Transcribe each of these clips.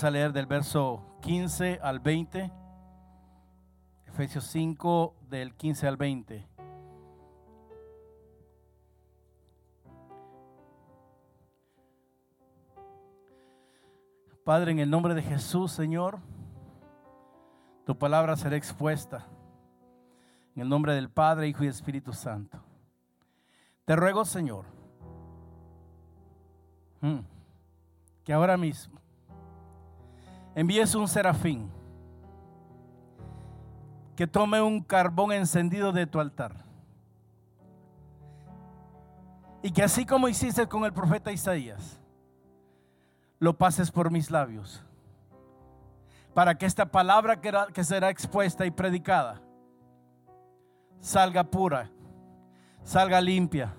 Vamos a leer del verso 15 al 20. Efesios 5 del 15 al 20. Padre, en el nombre de Jesús, Señor, tu palabra será expuesta. En el nombre del Padre, Hijo y Espíritu Santo. Te ruego, Señor, mm, que ahora mismo envíes un serafín que tome un carbón encendido de tu altar. Y que así como hiciste con el profeta Isaías, lo pases por mis labios. Para que esta palabra que, será expuesta y predicada salga pura, salga limpia,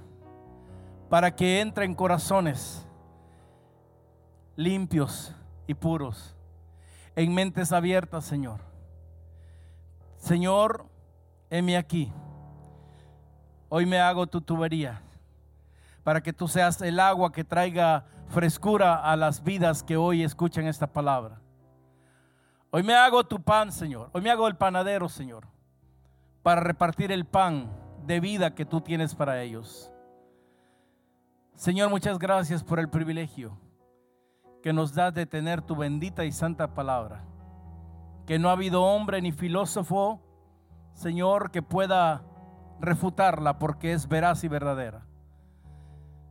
para que entre en corazones limpios y puros, en mentes abiertas, Señor. Señor, heme aquí. Hoy me hago tu tubería para que tú seas el agua que traiga frescura a las vidas que hoy escuchan esta palabra. Hoy me hago tu pan, Señor. Hoy me hago el panadero, Señor, para repartir el pan de vida que tú tienes para ellos. Señor, muchas gracias por el privilegio que nos das de tener tu bendita y santa palabra. Que no ha habido hombre ni filósofo, Señor, que pueda refutarla porque es veraz y verdadera.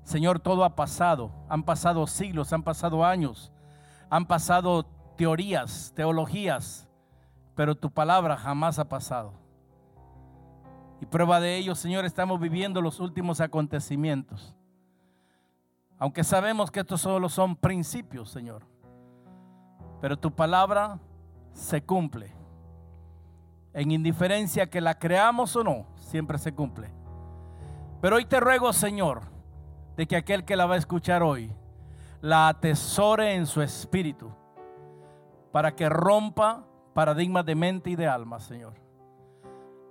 Señor, todo ha pasado. Han pasado siglos, han pasado años, han pasado teorías, teologías, pero tu palabra jamás ha pasado. Y prueba de ello, Señor, estamos viviendo los últimos acontecimientos. Aunque sabemos que estos solo son principios, Señor. Pero tu palabra se cumple. En indiferencia que la creamos o no, siempre se cumple. Pero hoy te ruego, Señor, de que aquel que la va a escuchar hoy la atesore en su espíritu para que rompa paradigmas de mente y de alma, Señor.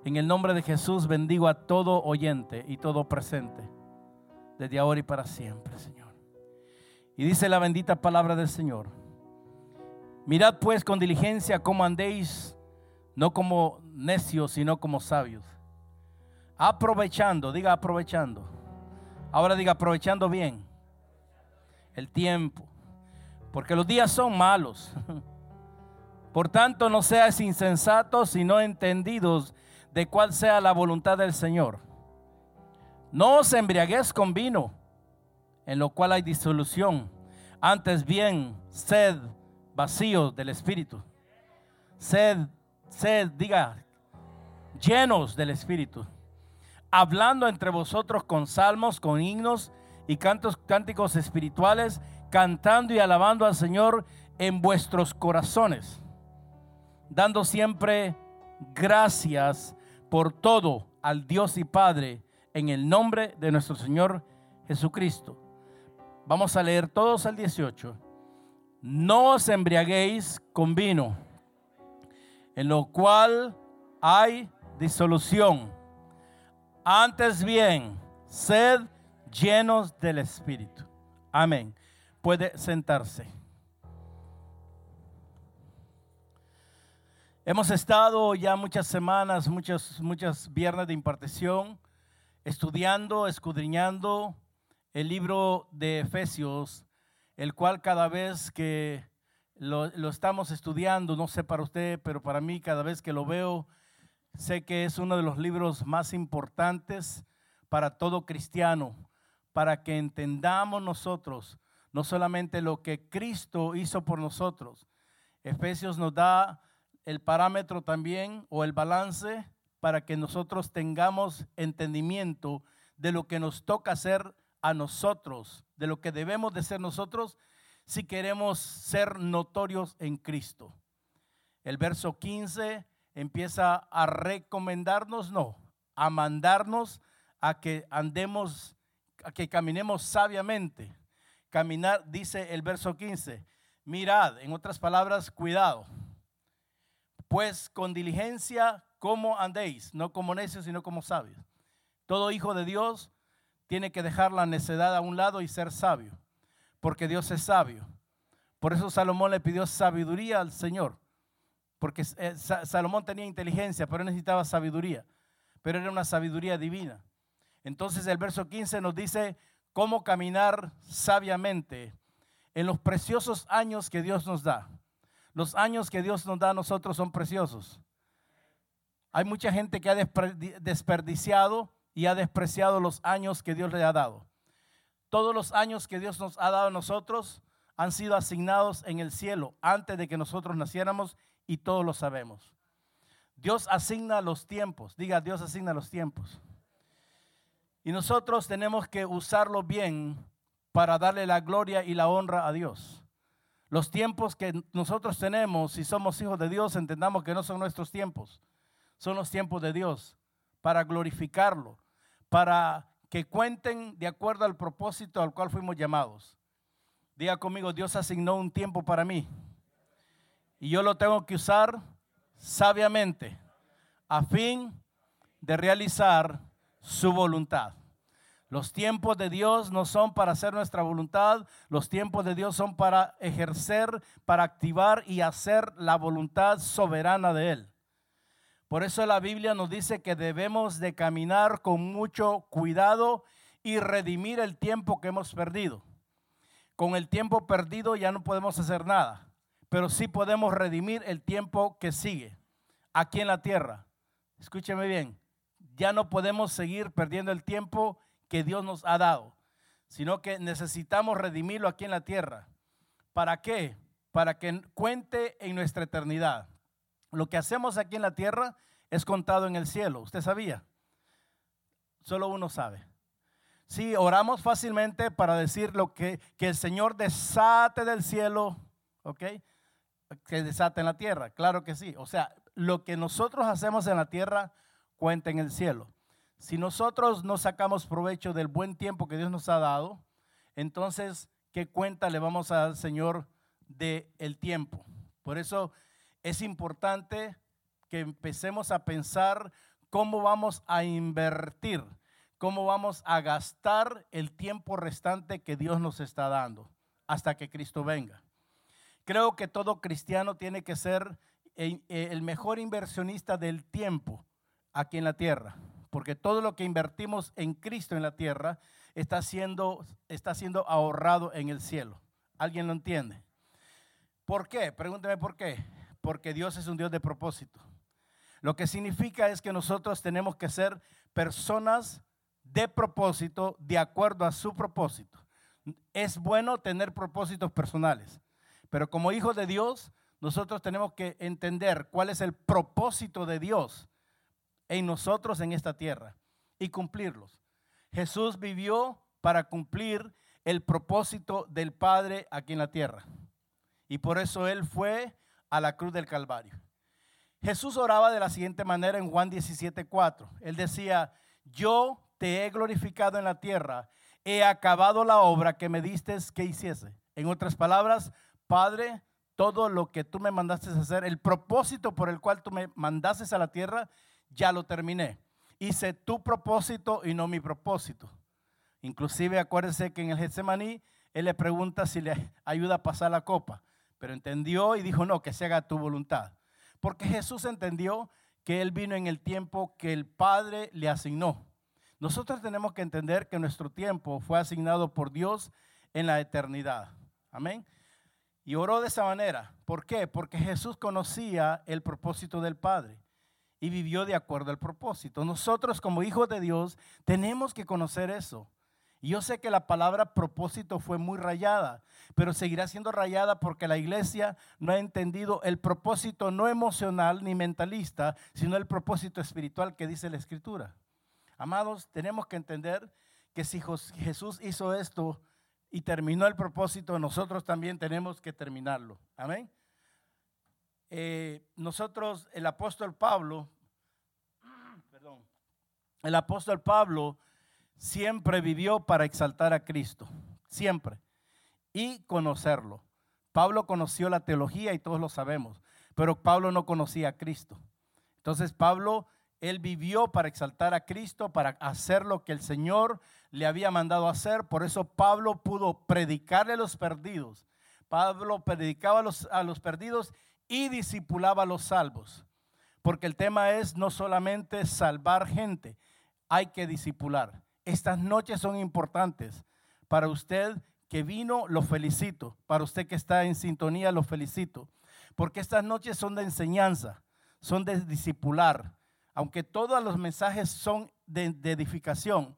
En el nombre de Jesús bendigo a todo oyente y todo presente, desde ahora y para siempre, Señor. Y dice la bendita palabra del Señor. Mirad pues con diligencia cómo andéis, no como necios, sino como sabios. Aprovechando, diga aprovechando Ahora diga, aprovechando bien el tiempo, porque los días son malos. Por tanto, no seas insensatos, sino entendidos de cuál sea la voluntad del Señor. No os embriaguez con vino, en lo cual hay disolución. Antes bien, sed vacíos del Espíritu. Sed, sed, diga, llenos del Espíritu hablando entre vosotros con salmos, con himnos y cantos, cánticos espirituales, cantando y alabando al Señor en vuestros corazones, dando siempre gracias por todo al Dios y Padre en el nombre de nuestro Señor Jesucristo. Vamos a leer todos al 18. No os embriaguéis con vino, en lo cual hay disolución antes bien, sed llenos del Espíritu. Amén. Puede sentarse. Hemos estado ya muchas semanas, muchas, muchas viernes de impartición, estudiando, escudriñando el libro de Efesios, el cual cada vez que lo, estamos estudiando, no sé para usted, pero para mí cada vez que lo veo, Sé que es uno de los libros más importantes para todo cristiano, para que entendamos nosotros no solamente lo que Cristo hizo por nosotros. Efesios nos da el parámetro también o el balance para que nosotros tengamos entendimiento de lo que nos toca hacer a nosotros, de lo que debemos de ser nosotros si queremos ser notorios en Cristo. El verso 15 empieza a recomendarnos, no, a mandarnos a que andemos, a que caminemos sabiamente. Caminar, dice el verso 15, mirad, en otras palabras, cuidado. Pues con diligencia, como andéis? No como necios, sino como sabios. Todo hijo de Dios tiene que dejar la necedad a un lado y ser sabio, porque Dios es sabio. Por eso Salomón le pidió sabiduría al Señor, porque eh, Salomón tenía inteligencia, pero necesitaba sabiduría, pero era una sabiduría divina. Entonces el verso 15 nos dice cómo caminar sabiamente en los preciosos años que Dios nos da. Los años que Dios nos da a nosotros son preciosos. Hay mucha gente que ha desperdiciado y ha despreciado los años que Dios le ha dado. Todos los años que Dios nos ha dado a nosotros han sido asignados en el cielo antes de que nosotros naciéramos y todos lo sabemos. Dios asigna los tiempos. Diga, Dios asigna los tiempos. Y nosotros tenemos que usarlo bien para darle la gloria y la honra a Dios. Los tiempos que nosotros tenemos, si somos hijos de Dios, entendamos que no son nuestros tiempos, son los tiempos de Dios para glorificarlo, para que cuenten de acuerdo al propósito al cual fuimos llamados. Diga conmigo, Dios asignó un tiempo para mí y yo lo tengo que usar sabiamente a fin de realizar su voluntad. Los tiempos de Dios no son para hacer nuestra voluntad, los tiempos de Dios son para ejercer, para activar y hacer la voluntad soberana de Él. Por eso la Biblia nos dice que debemos de caminar con mucho cuidado y redimir el tiempo que hemos perdido. Con el tiempo perdido ya no podemos hacer nada, pero sí podemos redimir el tiempo que sigue aquí en la tierra. Escúcheme bien, ya no podemos seguir perdiendo el tiempo que Dios nos ha dado, sino que necesitamos redimirlo aquí en la tierra. ¿Para qué? Para que cuente en nuestra eternidad. Lo que hacemos aquí en la tierra es contado en el cielo. ¿Usted sabía? Solo uno sabe. Sí, oramos fácilmente para decir lo que, que el Señor desate del cielo, ¿ok? Que desate en la tierra, claro que sí. O sea, lo que nosotros hacemos en la tierra cuenta en el cielo. Si nosotros no sacamos provecho del buen tiempo que Dios nos ha dado, entonces, ¿qué cuenta le vamos al Señor del el tiempo? Por eso es importante que empecemos a pensar cómo vamos a invertir, cómo vamos a gastar el tiempo restante que Dios nos está dando hasta que Cristo venga. Creo que todo cristiano tiene que ser el mejor inversionista del tiempo aquí en la tierra, porque todo lo que invertimos en Cristo en la tierra está siendo, está siendo ahorrado en el cielo. ¿Alguien lo entiende? ¿Por qué? Pregúnteme por qué porque Dios es un Dios de propósito. Lo que significa es que nosotros tenemos que ser personas de propósito de acuerdo a su propósito. Es bueno tener propósitos personales, pero como hijos de Dios, nosotros tenemos que entender cuál es el propósito de Dios en nosotros en esta tierra y cumplirlos. Jesús vivió para cumplir el propósito del Padre aquí en la tierra. Y por eso Él fue a la cruz del Calvario. Jesús oraba de la siguiente manera en Juan 17:4. Él decía, yo te he glorificado en la tierra, he acabado la obra que me diste que hiciese. En otras palabras, Padre, todo lo que tú me mandaste hacer, el propósito por el cual tú me mandaste a la tierra, ya lo terminé. Hice tu propósito y no mi propósito. Inclusive acuérdense que en el Getsemaní, él le pregunta si le ayuda a pasar la copa. Pero entendió y dijo, no, que se haga tu voluntad. Porque Jesús entendió que Él vino en el tiempo que el Padre le asignó. Nosotros tenemos que entender que nuestro tiempo fue asignado por Dios en la eternidad. Amén. Y oró de esa manera. ¿Por qué? Porque Jesús conocía el propósito del Padre y vivió de acuerdo al propósito. Nosotros como hijos de Dios tenemos que conocer eso Y yo sé que la palabra propósito fue muy rayada, pero seguirá siendo rayada porque la iglesia no ha entendido el propósito no emocional ni mentalista, sino el propósito espiritual que dice la escritura. Amados, tenemos que entender que si Jesús hizo esto y terminó el propósito, nosotros también tenemos que terminarlo. Amén. Eh, nosotros, el apóstol Pablo, perdón, el apóstol Pablo siempre vivió para exaltar a Cristo, siempre, y conocerlo. Pablo conoció la teología y todos lo sabemos, pero Pablo no conocía a Cristo. Entonces Pablo, él vivió para exaltar a Cristo, para hacer lo que el Señor le había mandado hacer. Por eso Pablo pudo predicarle a los perdidos. Pablo predicaba a los, a los perdidos y discipulaba a los salvos. Porque el tema es no solamente salvar gente, hay que discipular. Estas noches son importantes. Para usted que vino, lo felicito. Para usted que está en sintonía, lo felicito. Porque estas noches son de enseñanza, son de discipular. Aunque todos los mensajes son de, de edificación,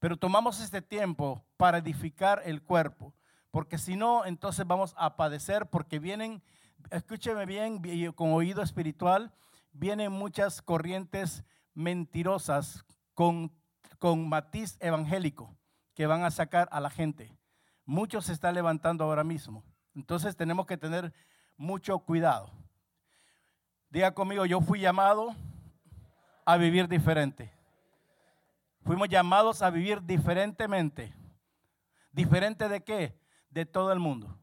pero tomamos este tiempo para edificar el cuerpo. Porque si no, entonces vamos a padecer porque vienen, escúcheme bien, con oído espiritual, vienen muchas corrientes mentirosas con con matiz evangélico que van a sacar a la gente. Muchos se están levantando ahora mismo. Entonces tenemos que tener mucho cuidado. Diga conmigo, yo fui llamado a vivir diferente. Fuimos llamados a vivir diferentemente. ¿Diferente de qué? De todo el mundo.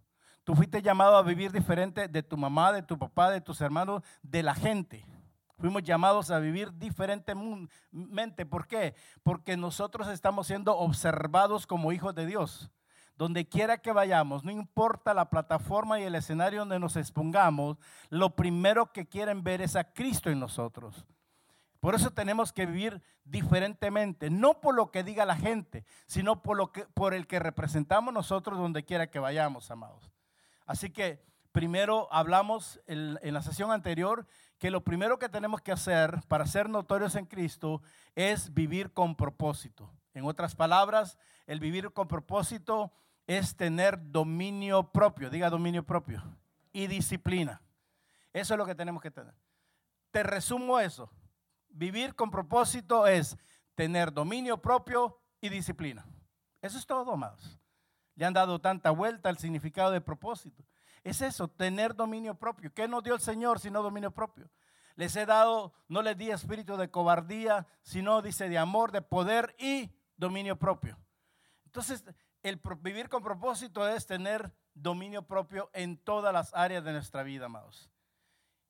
Tú fuiste llamado a vivir diferente de tu mamá, de tu papá, de tus hermanos, de la gente. Fuimos llamados a vivir diferentemente. ¿Por qué? Porque nosotros estamos siendo observados como hijos de Dios. Donde quiera que vayamos, no importa la plataforma y el escenario donde nos expongamos, lo primero que quieren ver es a Cristo en nosotros. Por eso tenemos que vivir diferentemente, no por lo que diga la gente, sino por, lo que, por el que representamos nosotros donde quiera que vayamos, amados. Así que primero hablamos en, en la sesión anterior que lo primero que tenemos que hacer para ser notorios en Cristo es vivir con propósito. En otras palabras, el vivir con propósito es tener dominio propio, diga dominio propio, y disciplina. Eso es lo que tenemos que tener. Te resumo eso. Vivir con propósito es tener dominio propio y disciplina. Eso es todo, amados. Le han dado tanta vuelta al significado de propósito. Es eso, tener dominio propio. ¿Qué nos dio el Señor sino dominio propio? Les he dado, no les di espíritu de cobardía, sino dice de amor, de poder y dominio propio. Entonces, el vivir con propósito es tener dominio propio en todas las áreas de nuestra vida, amados.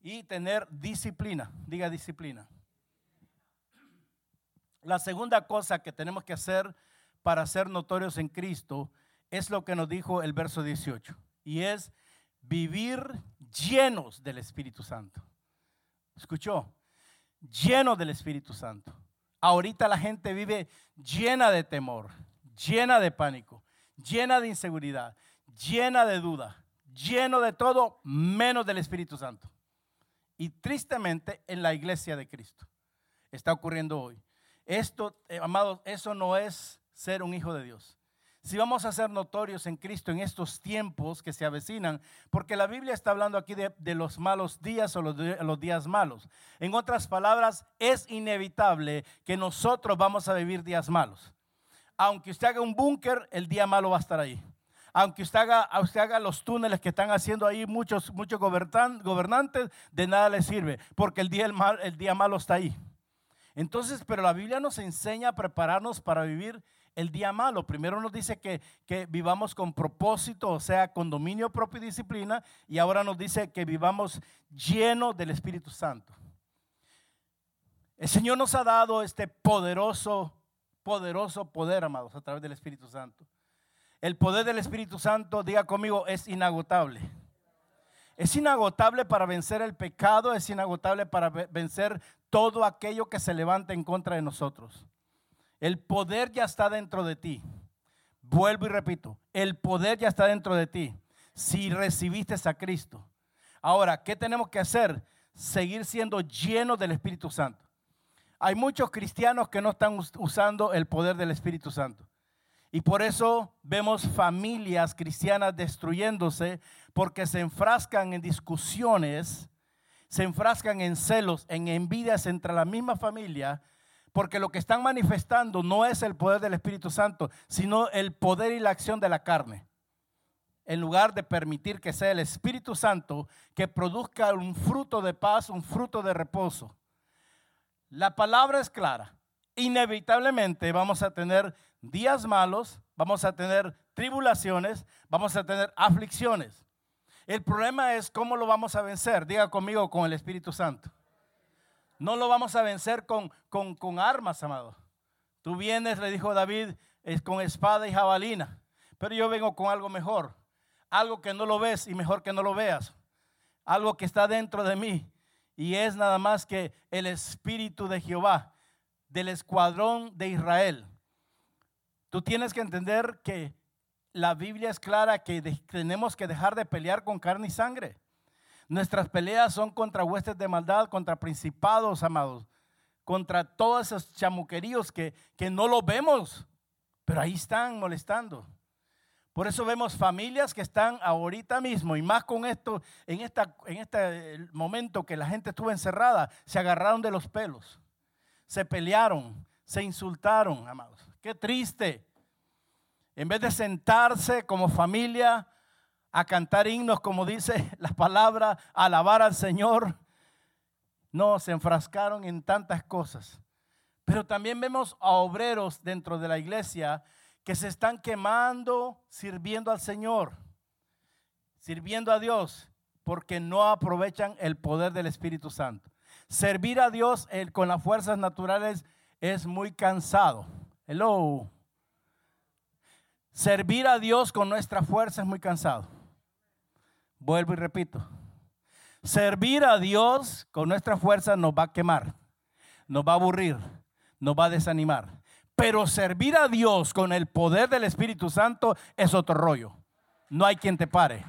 Y tener disciplina, diga disciplina. La segunda cosa que tenemos que hacer para ser notorios en Cristo es lo que nos dijo el verso 18, y es vivir llenos del Espíritu Santo. ¿Escuchó? Lleno del Espíritu Santo. Ahorita la gente vive llena de temor, llena de pánico, llena de inseguridad, llena de duda, lleno de todo menos del Espíritu Santo. Y tristemente en la iglesia de Cristo está ocurriendo hoy. Esto, eh, amados, eso no es ser un hijo de Dios si vamos a ser notorios en Cristo en estos tiempos que se avecinan, porque la Biblia está hablando aquí de, los malos días o los, días malos. En otras palabras, es inevitable que nosotros vamos a vivir días malos. Aunque usted haga un búnker, el día malo va a estar ahí. Aunque usted haga, haga los túneles que están haciendo ahí muchos, muchos gobernantes, de nada le sirve, porque el día, el, mal, el día malo está ahí. Entonces, pero la Biblia nos enseña a prepararnos para vivir el día malo. Primero nos dice que, que vivamos con propósito, o sea, con dominio propio y disciplina, y ahora nos dice que vivamos lleno del Espíritu Santo. El Señor nos ha dado este poderoso, poderoso poder, amados, a través del Espíritu Santo. El poder del Espíritu Santo, diga conmigo, es inagotable. Es inagotable para vencer el pecado, es inagotable para vencer todo aquello que se levanta en contra de nosotros. El poder ya está dentro de ti. Vuelvo y repito, el poder ya está dentro de ti. Si recibiste a Cristo. Ahora, ¿qué tenemos que hacer? Seguir siendo llenos del Espíritu Santo. Hay muchos cristianos que no están usando el poder del Espíritu Santo. Y por eso vemos familias cristianas destruyéndose porque se enfrascan en discusiones, se enfrascan en celos, en envidias entre la misma familia, porque lo que están manifestando no es el poder del Espíritu Santo, sino el poder y la acción de la carne. En lugar de permitir que sea el Espíritu Santo que produzca un fruto de paz, un fruto de reposo. La palabra es clara. Inevitablemente vamos a tener días malos, vamos a tener tribulaciones, vamos a tener aflicciones. El problema es cómo lo vamos a vencer. Diga conmigo con el Espíritu Santo. No lo vamos a vencer con, con, armas, amado. Tú vienes, le dijo David, es con espada y jabalina. Pero yo vengo con algo mejor. Algo que no lo ves y mejor que no lo veas. Algo que está dentro de mí. Y es nada más que el Espíritu de Jehová, del escuadrón de Israel. Tú tienes que entender que la Biblia es clara que tenemos que dejar de pelear con carne y sangre. Nuestras peleas son contra huestes de maldad, contra principados, amados, contra todos esos chamuqueríos que, que no los vemos, pero ahí están molestando. Por eso vemos familias que están ahorita mismo, y más con esto, en, esta, en este momento que la gente estuvo encerrada, se agarraron de los pelos, se pelearon, se insultaron, amados. Qué triste. En vez de sentarse como familia a cantar himnos, como dice la palabra, alabar al Señor, no, se enfrascaron en tantas cosas. Pero también vemos a obreros dentro de la iglesia que se están quemando sirviendo al Señor, sirviendo a Dios, porque no aprovechan el poder del Espíritu Santo. Servir a Dios con las fuerzas naturales es muy cansado. Hello. Servir a Dios con nuestra fuerza es muy cansado. Vuelvo y repito. Servir a Dios con nuestra fuerza nos va a quemar, nos va a aburrir, nos va a desanimar. Pero servir a Dios con el poder del Espíritu Santo es otro rollo. No hay quien te pare.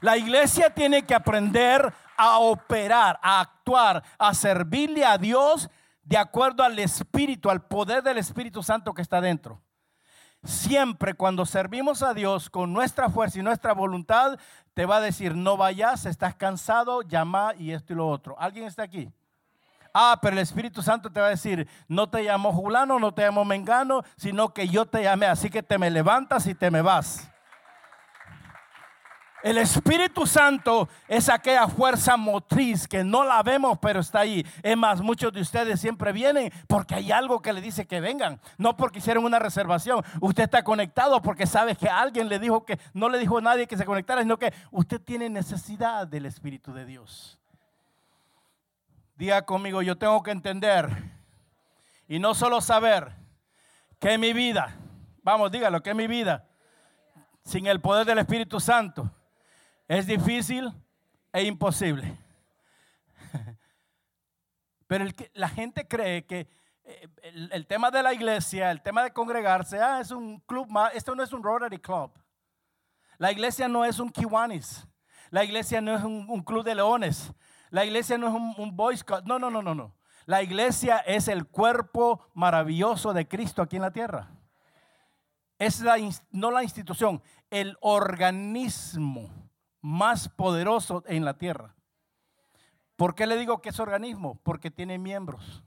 La iglesia tiene que aprender a operar, a actuar, a servirle a Dios de acuerdo al Espíritu, al poder del Espíritu Santo que está dentro. Siempre cuando servimos a Dios con nuestra fuerza y nuestra voluntad, te va a decir, no vayas, estás cansado, llama y esto y lo otro. ¿Alguien está aquí? Ah, pero el Espíritu Santo te va a decir, no te llamo Julano, no te llamo Mengano, sino que yo te llamé, así que te me levantas y te me vas. El Espíritu Santo es aquella fuerza motriz que no la vemos, pero está ahí. Es más, muchos de ustedes siempre vienen porque hay algo que le dice que vengan, no porque hicieron una reservación. Usted está conectado porque sabe que alguien le dijo que no le dijo a nadie que se conectara, sino que usted tiene necesidad del Espíritu de Dios. Diga conmigo, yo tengo que entender y no solo saber que mi vida, vamos, dígalo, que mi vida sin el poder del Espíritu Santo es difícil e imposible. Pero la gente cree que eh, el, tema de la iglesia, el tema de congregarse, ah, es un club más, esto no es un Rotary Club. La iglesia no es un Kiwanis. La iglesia no es un, club de leones. La iglesia no es un, un Boy Scout. No, no, no, no, no. La iglesia es el cuerpo maravilloso de Cristo aquí en la tierra. Es la, no la institución, el organismo más poderoso en la tierra. ¿Por qué le digo que es organismo? Porque tiene miembros.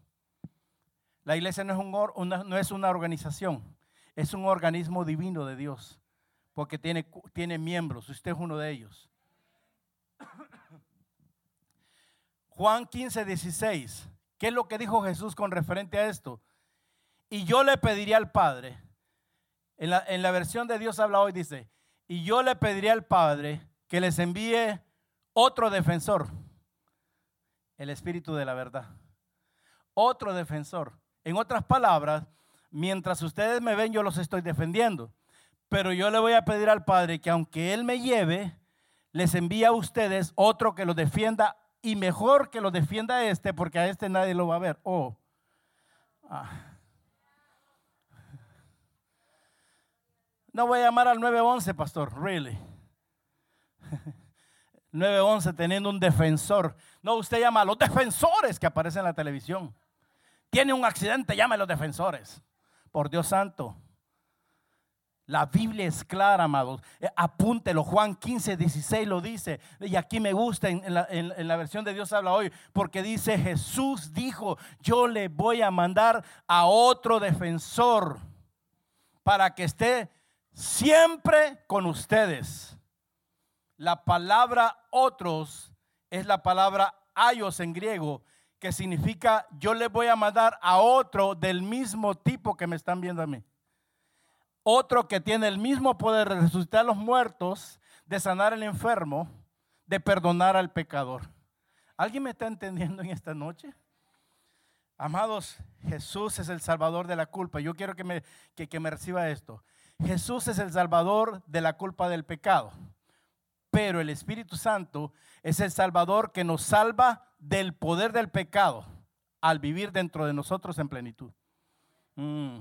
La iglesia no es, un, no es una organización, es un organismo divino de Dios, porque tiene, tiene miembros, usted es uno de ellos. Juan 15, 16, ¿qué es lo que dijo Jesús con referente a esto? Y yo le pediría al Padre, en la, en la versión de Dios habla hoy, dice, y yo le pediría al Padre que les envíe otro defensor, el Espíritu de la verdad. Otro defensor. En otras palabras, mientras ustedes me ven, yo los estoy defendiendo. Pero yo le voy a pedir al Padre que aunque Él me lleve, les envíe a ustedes otro que lo defienda y mejor que lo defienda a este, porque a este nadie lo va a ver. Oh. Ah. No voy a llamar al 911, pastor, really. 911 teniendo un defensor. No, usted llama a los defensores que aparecen en la televisión. Tiene un accidente, llame a los defensores. Por Dios santo. La Biblia es clara, amados. Eh, apúntelo. Juan 15, 16 lo dice. Y aquí me gusta en, la, en, la, versión de Dios habla hoy. Porque dice Jesús dijo, yo le voy a mandar a otro defensor para que esté siempre con ustedes. La palabra otros es la palabra ayos en griego, que significa yo le voy a mandar a otro del mismo tipo que me están viendo a mí. Otro que tiene el mismo poder de resucitar a los muertos, de sanar al enfermo, de perdonar al pecador. ¿Alguien me está entendiendo en esta noche? Amados, Jesús es el salvador de la culpa. Yo quiero que me, que me reciba esto. Jesús es el salvador de la culpa del pecado. Pero el Espíritu Santo es el salvador que nos salva del poder del pecado al vivir dentro de nosotros en plenitud. Mm.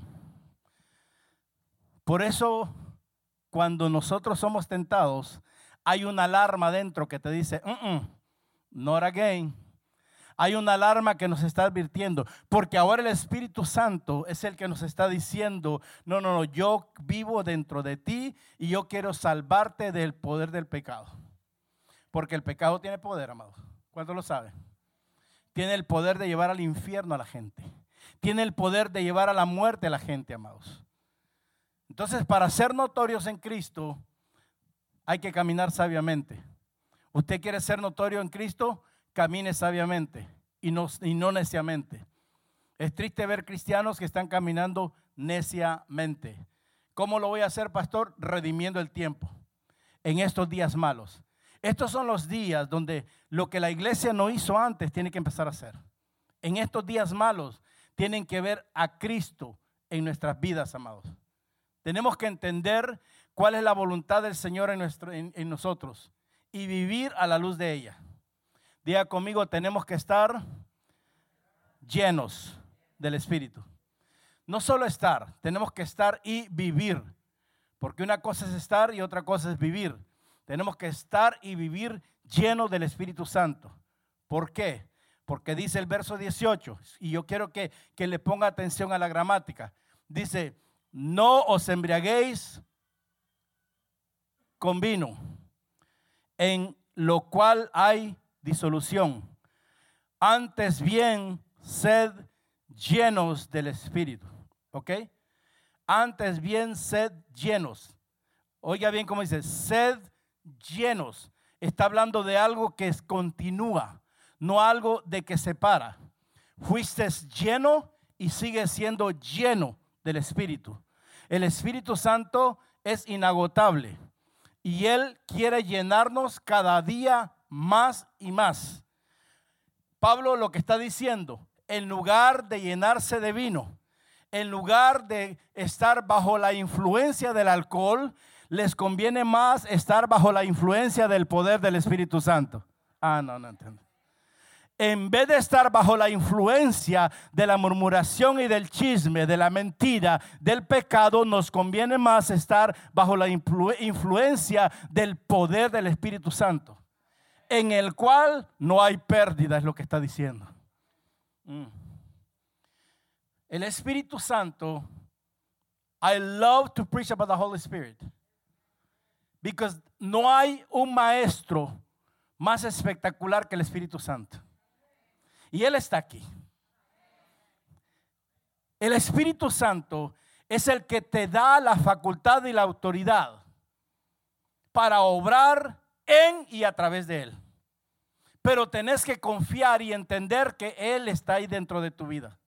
Por eso, cuando nosotros somos tentados, hay una alarma dentro que te dice, mm, mm, not again. Hay una alarma que nos está advirtiendo, porque ahora el Espíritu Santo es el que nos está diciendo, no, no, no, yo vivo dentro de ti y yo quiero salvarte del poder del pecado. Porque el pecado tiene poder, amados. ¿Cuántos lo saben? Tiene el poder de llevar al infierno a la gente. Tiene el poder de llevar a la muerte a la gente, amados. Entonces, para ser notorios en Cristo, hay que caminar sabiamente. Usted quiere ser notorio en Cristo, camine sabiamente y no, neciamente. Es triste ver cristianos que están caminando neciamente. ¿Cómo lo voy a hacer, pastor? Redimiendo el tiempo en estos días malos. Estos son los días donde lo que la iglesia no hizo antes tiene que empezar a hacer. En estos días malos tienen que ver a Cristo en nuestras vidas, amados. Tenemos que entender cuál es la voluntad del Señor en, en, nosotros y vivir a la luz de ella. Diga conmigo, tenemos que estar llenos del Espíritu. No solo estar, tenemos que estar y vivir. Porque una cosa es estar y otra cosa es vivir. Tenemos que estar y vivir llenos del Espíritu Santo. ¿Por qué? Porque dice el verso 18, y yo quiero que, que le ponga atención a la gramática. Dice, no os embriaguéis con vino, en lo cual hay disolución. Antes bien, sed llenos del Espíritu. ¿Ok? Antes bien, sed llenos. Oiga bien cómo dice, sed llenos. Está hablando de algo que continúa, no algo de que se para. Fuiste lleno y sigue siendo lleno del Espíritu. El Espíritu Santo es inagotable y Él quiere llenarnos cada día más y más. Pablo lo que está diciendo, en lugar de llenarse de vino, en lugar de estar bajo la influencia del alcohol, les conviene más estar bajo la influencia del poder del Espíritu Santo. Ah, no, no entiendo en vez de estar bajo la influencia de la murmuración y del chisme, de la mentira, del pecado, nos conviene más estar bajo la influencia del poder del Espíritu Santo, en el cual no hay pérdida, es lo que está diciendo. Mm. El Espíritu Santo, I love to preach about the Holy Spirit, because no hay un maestro más espectacular que el Espíritu Santo. Y Él está aquí. El Espíritu Santo es el que te da la facultad y la autoridad para obrar en y a través de Él. Pero tenés que confiar y entender que Él está ahí dentro de tu vida.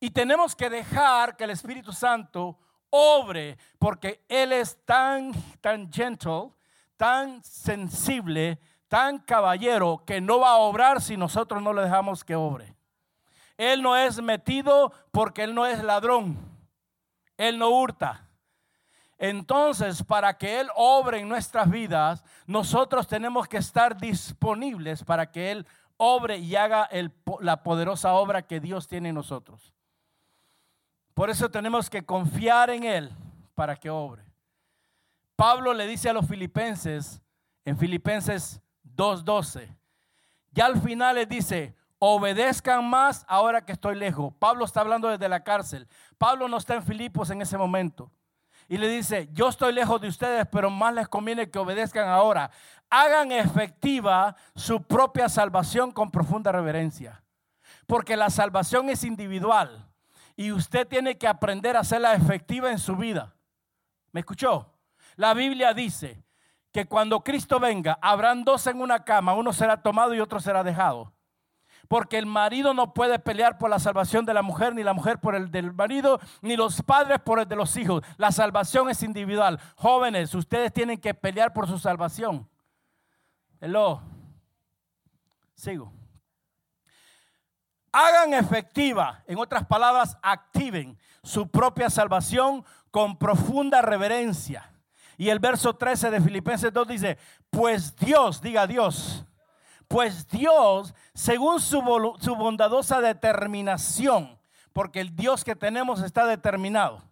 Y tenemos que dejar que el Espíritu Santo obre, porque Él es tan, tan gentle, tan sensible, tan caballero que no va a obrar si nosotros no le dejamos que obre. Él no es metido porque Él no es ladrón. Él no hurta. Entonces, para que Él obre en nuestras vidas, nosotros tenemos que estar disponibles para que Él obre y haga la poderosa obra que Dios tiene en nosotros. Por eso tenemos que confiar en Él para que obre. Pablo le dice a los filipenses, en Filipenses 2.12. Ya al final les dice, obedezcan más ahora que estoy lejos. Pablo está hablando desde la cárcel. Pablo no está en Filipos en ese momento. Y le dice, yo estoy lejos de ustedes, pero más les conviene que obedezcan ahora. Hagan efectiva su propia salvación con profunda reverencia. Porque la salvación es individual y usted tiene que aprender a hacerla efectiva en su vida. ¿Me escuchó? La Biblia dice que cuando Cristo venga, habrán dos en una cama, uno será tomado y otro será dejado. Porque el marido no puede pelear por la salvación de la mujer, ni la mujer por el del marido, ni los padres por el de los hijos. La salvación es individual. Jóvenes, ustedes tienen que pelear por su salvación. Hello. Sigo. Hagan efectiva, en otras palabras, activen su propia salvación con profunda reverencia. Y el verso 13 de Filipenses 2 dice, pues Dios, diga Dios, pues Dios, según su, bondadosa determinación, porque el Dios que tenemos está determinado,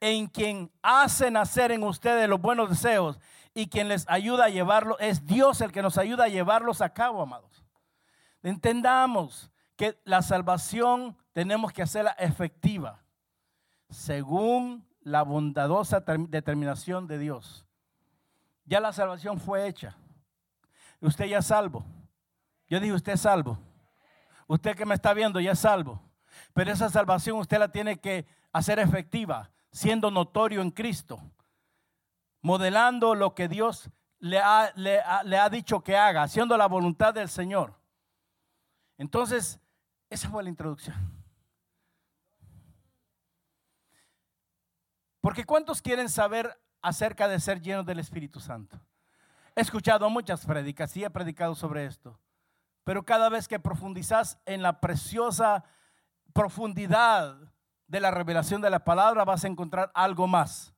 en quien hace nacer en ustedes los buenos deseos y quien les ayuda a llevarlo, es Dios el que nos ayuda a llevarlos a cabo, amados. Entendamos que la salvación tenemos que hacerla efectiva, según la bondadosa determinación de Dios. Ya la salvación fue hecha. Usted ya es salvo. Yo dije, usted es salvo. Usted que me está viendo ya es salvo. Pero esa salvación usted la tiene que hacer efectiva, siendo notorio en Cristo, modelando lo que Dios le ha, le ha dicho que haga, haciendo la voluntad del Señor. Entonces, esa fue la introducción. Porque ¿cuántos quieren saber acerca de ser llenos del Espíritu Santo? He escuchado muchas prédicas y he predicado sobre esto. Pero cada vez que profundizas en la preciosa profundidad de la revelación de la palabra, vas a encontrar algo más.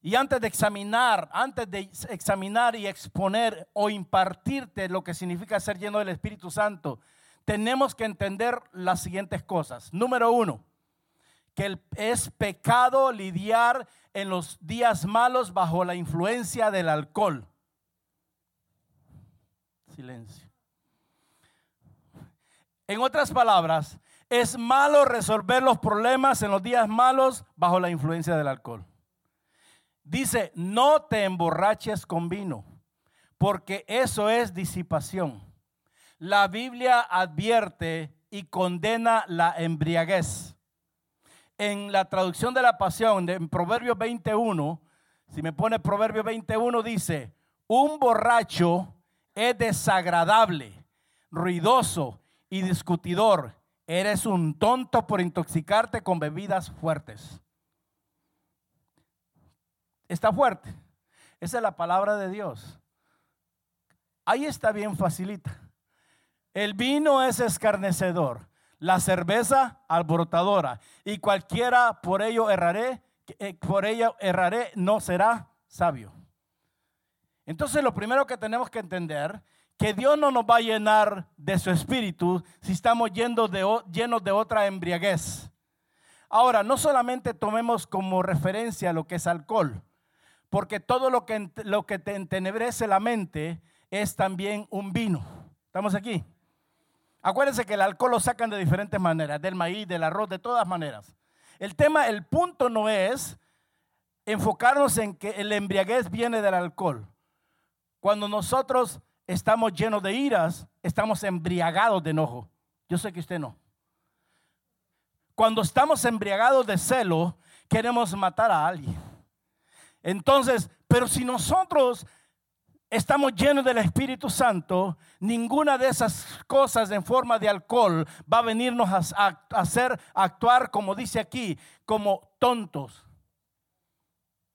Y antes de examinar, antes de examinar y exponer o impartirte lo que significa ser lleno del Espíritu Santo, tenemos que entender las siguientes cosas. Número uno, que es pecado lidiar en los días malos bajo la influencia del alcohol. En otras palabras, es malo resolver los problemas en los días malos bajo la influencia del alcohol. Dice, no te emborraches con vino, porque eso es disipación. La Biblia advierte y condena la embriaguez en la traducción de la pasión, en Proverbio 21, si me pone Proverbio 21, dice, un borracho es desagradable, ruidoso y discutidor. Eres un tonto por intoxicarte con bebidas fuertes. Está fuerte. Esa es la palabra de Dios. Ahí está bien facilita. El vino es escarnecedor la cerveza alborotadora, y cualquiera por ello erraré, eh, por ello erraré, no será sabio. Entonces lo primero que tenemos que entender, que Dios no nos va a llenar de su espíritu si estamos llenos de, otra embriaguez. Ahora, no solamente tomemos como referencia lo que es alcohol, porque todo lo que, lo que te entenebrece la mente es también un vino. ¿Estamos aquí? Acuérdense que el alcohol lo sacan de diferentes maneras, del maíz, del arroz, de todas maneras. El tema, el punto no es enfocarnos en que el embriaguez viene del alcohol. Cuando nosotros estamos llenos de iras, estamos embriagados de enojo. Yo sé que usted no. Cuando estamos embriagados de celo, queremos matar a alguien. Entonces, pero si nosotros estamos llenos del Espíritu Santo, ninguna de esas cosas en forma de alcohol va a venirnos a, hacer actuar, como dice aquí, como tontos.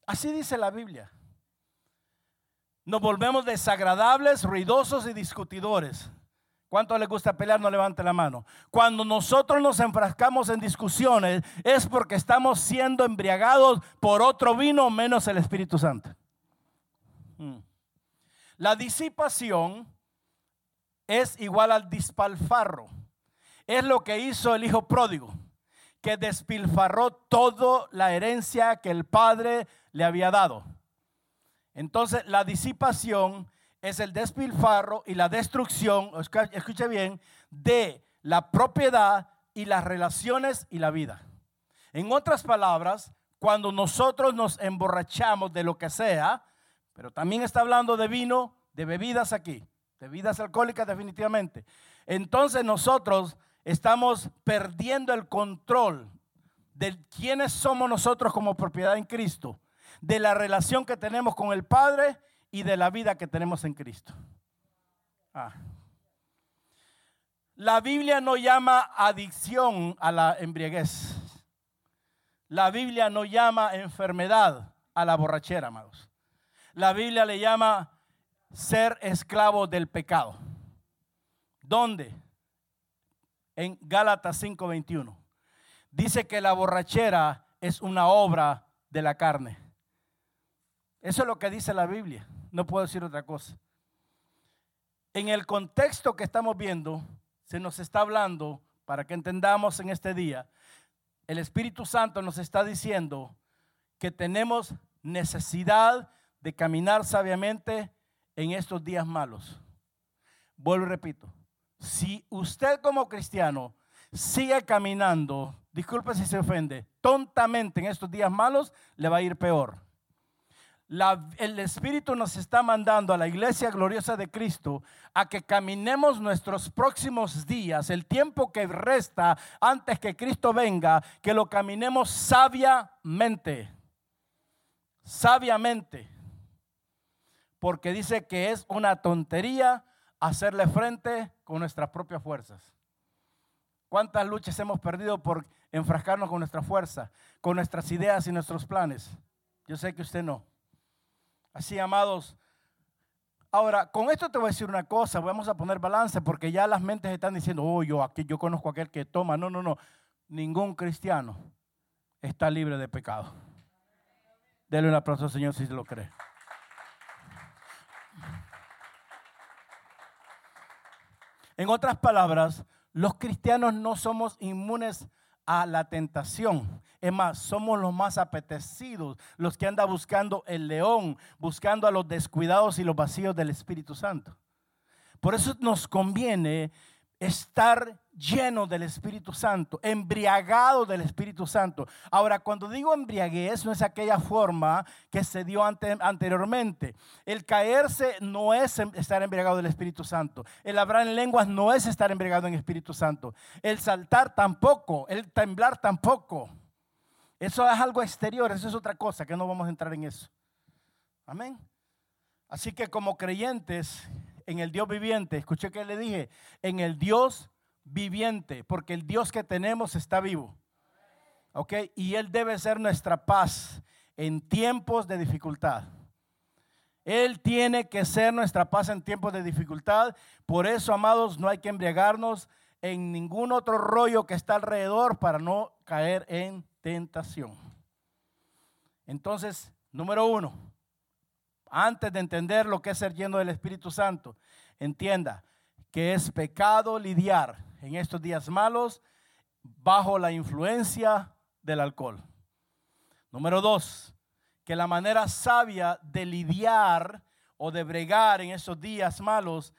Así dice la Biblia. Nos volvemos desagradables, ruidosos y discutidores. ¿Cuánto les gusta pelear? No levante la mano. Cuando nosotros nos enfrascamos en discusiones es porque estamos siendo embriagados por otro vino menos el Espíritu Santo. Hmm. La disipación es igual al dispalfarro. Es lo que hizo el hijo pródigo, que despilfarró toda la herencia que el padre le había dado. Entonces, la disipación es el despilfarro y la destrucción, escuche bien, de la propiedad y las relaciones y la vida. En otras palabras, cuando nosotros nos emborrachamos de lo que sea, pero también está hablando de vino, de bebidas aquí, bebidas alcohólicas definitivamente. Entonces nosotros estamos perdiendo el control de quiénes somos nosotros como propiedad en Cristo, de la relación que tenemos con el Padre y de la vida que tenemos en Cristo. Ah. La Biblia no llama adicción a la embriaguez. La Biblia no llama enfermedad a la borrachera, amados. La Biblia le llama ser esclavo del pecado. ¿Dónde? En Gálatas 5:21. Dice que la borrachera es una obra de la carne. Eso es lo que dice la Biblia. No puedo decir otra cosa. En el contexto que estamos viendo, se nos está hablando, para que entendamos en este día, el Espíritu Santo nos está diciendo que tenemos necesidad de caminar sabiamente en estos días malos. Vuelvo y repito, si usted como cristiano sigue caminando, disculpe si se ofende, tontamente en estos días malos, le va a ir peor el Espíritu nos está mandando a la iglesia gloriosa de Cristo a que caminemos nuestros próximos días, el tiempo que resta antes que Cristo venga, que lo caminemos sabiamente, sabiamente, porque dice que es una tontería hacerle frente con nuestras propias fuerzas. ¿Cuántas luchas hemos perdido por enfrascarnos con nuestra fuerza, con nuestras ideas y nuestros planes? Yo sé que usted no. Así, amados. Ahora, con esto te voy a decir una cosa, vamos a poner balance porque ya las mentes están diciendo, oh, yo, aquí, yo conozco a aquel que toma. No, no, no. Ningún cristiano está libre de pecado. Dele un aplauso al Señor si se lo cree. En otras palabras, los cristianos no somos inmunes a la tentación. Es más, somos los más apetecidos, los que andan buscando el león, buscando a los descuidados y los vacíos del Espíritu Santo. Por eso nos conviene estar lleno del Espíritu Santo, embriagado del Espíritu Santo. Ahora, cuando digo embriaguez, no es aquella forma que se dio anteriormente. El caerse no es em, estar embriagado del Espíritu Santo. El hablar en lenguas no es estar embriagado en Espíritu Santo. El saltar tampoco, el temblar tampoco. Eso es algo exterior, eso es otra cosa, que no vamos a entrar en eso. Amén. Así que como creyentes, en el Dios viviente. Escuché que le dije, en el Dios viviente, porque el Dios que tenemos está vivo. ¿Ok? Y Él debe ser nuestra paz en tiempos de dificultad. Él tiene que ser nuestra paz en tiempos de dificultad. Por eso, amados, no hay que embriagarnos en ningún otro rollo que está alrededor para no caer en tentación. Entonces, número uno, antes de entender lo que es ser lleno del Espíritu Santo, entienda que es pecado lidiar en estos días malos bajo la influencia del alcohol. Número dos, que la manera sabia de lidiar o de bregar en esos días malos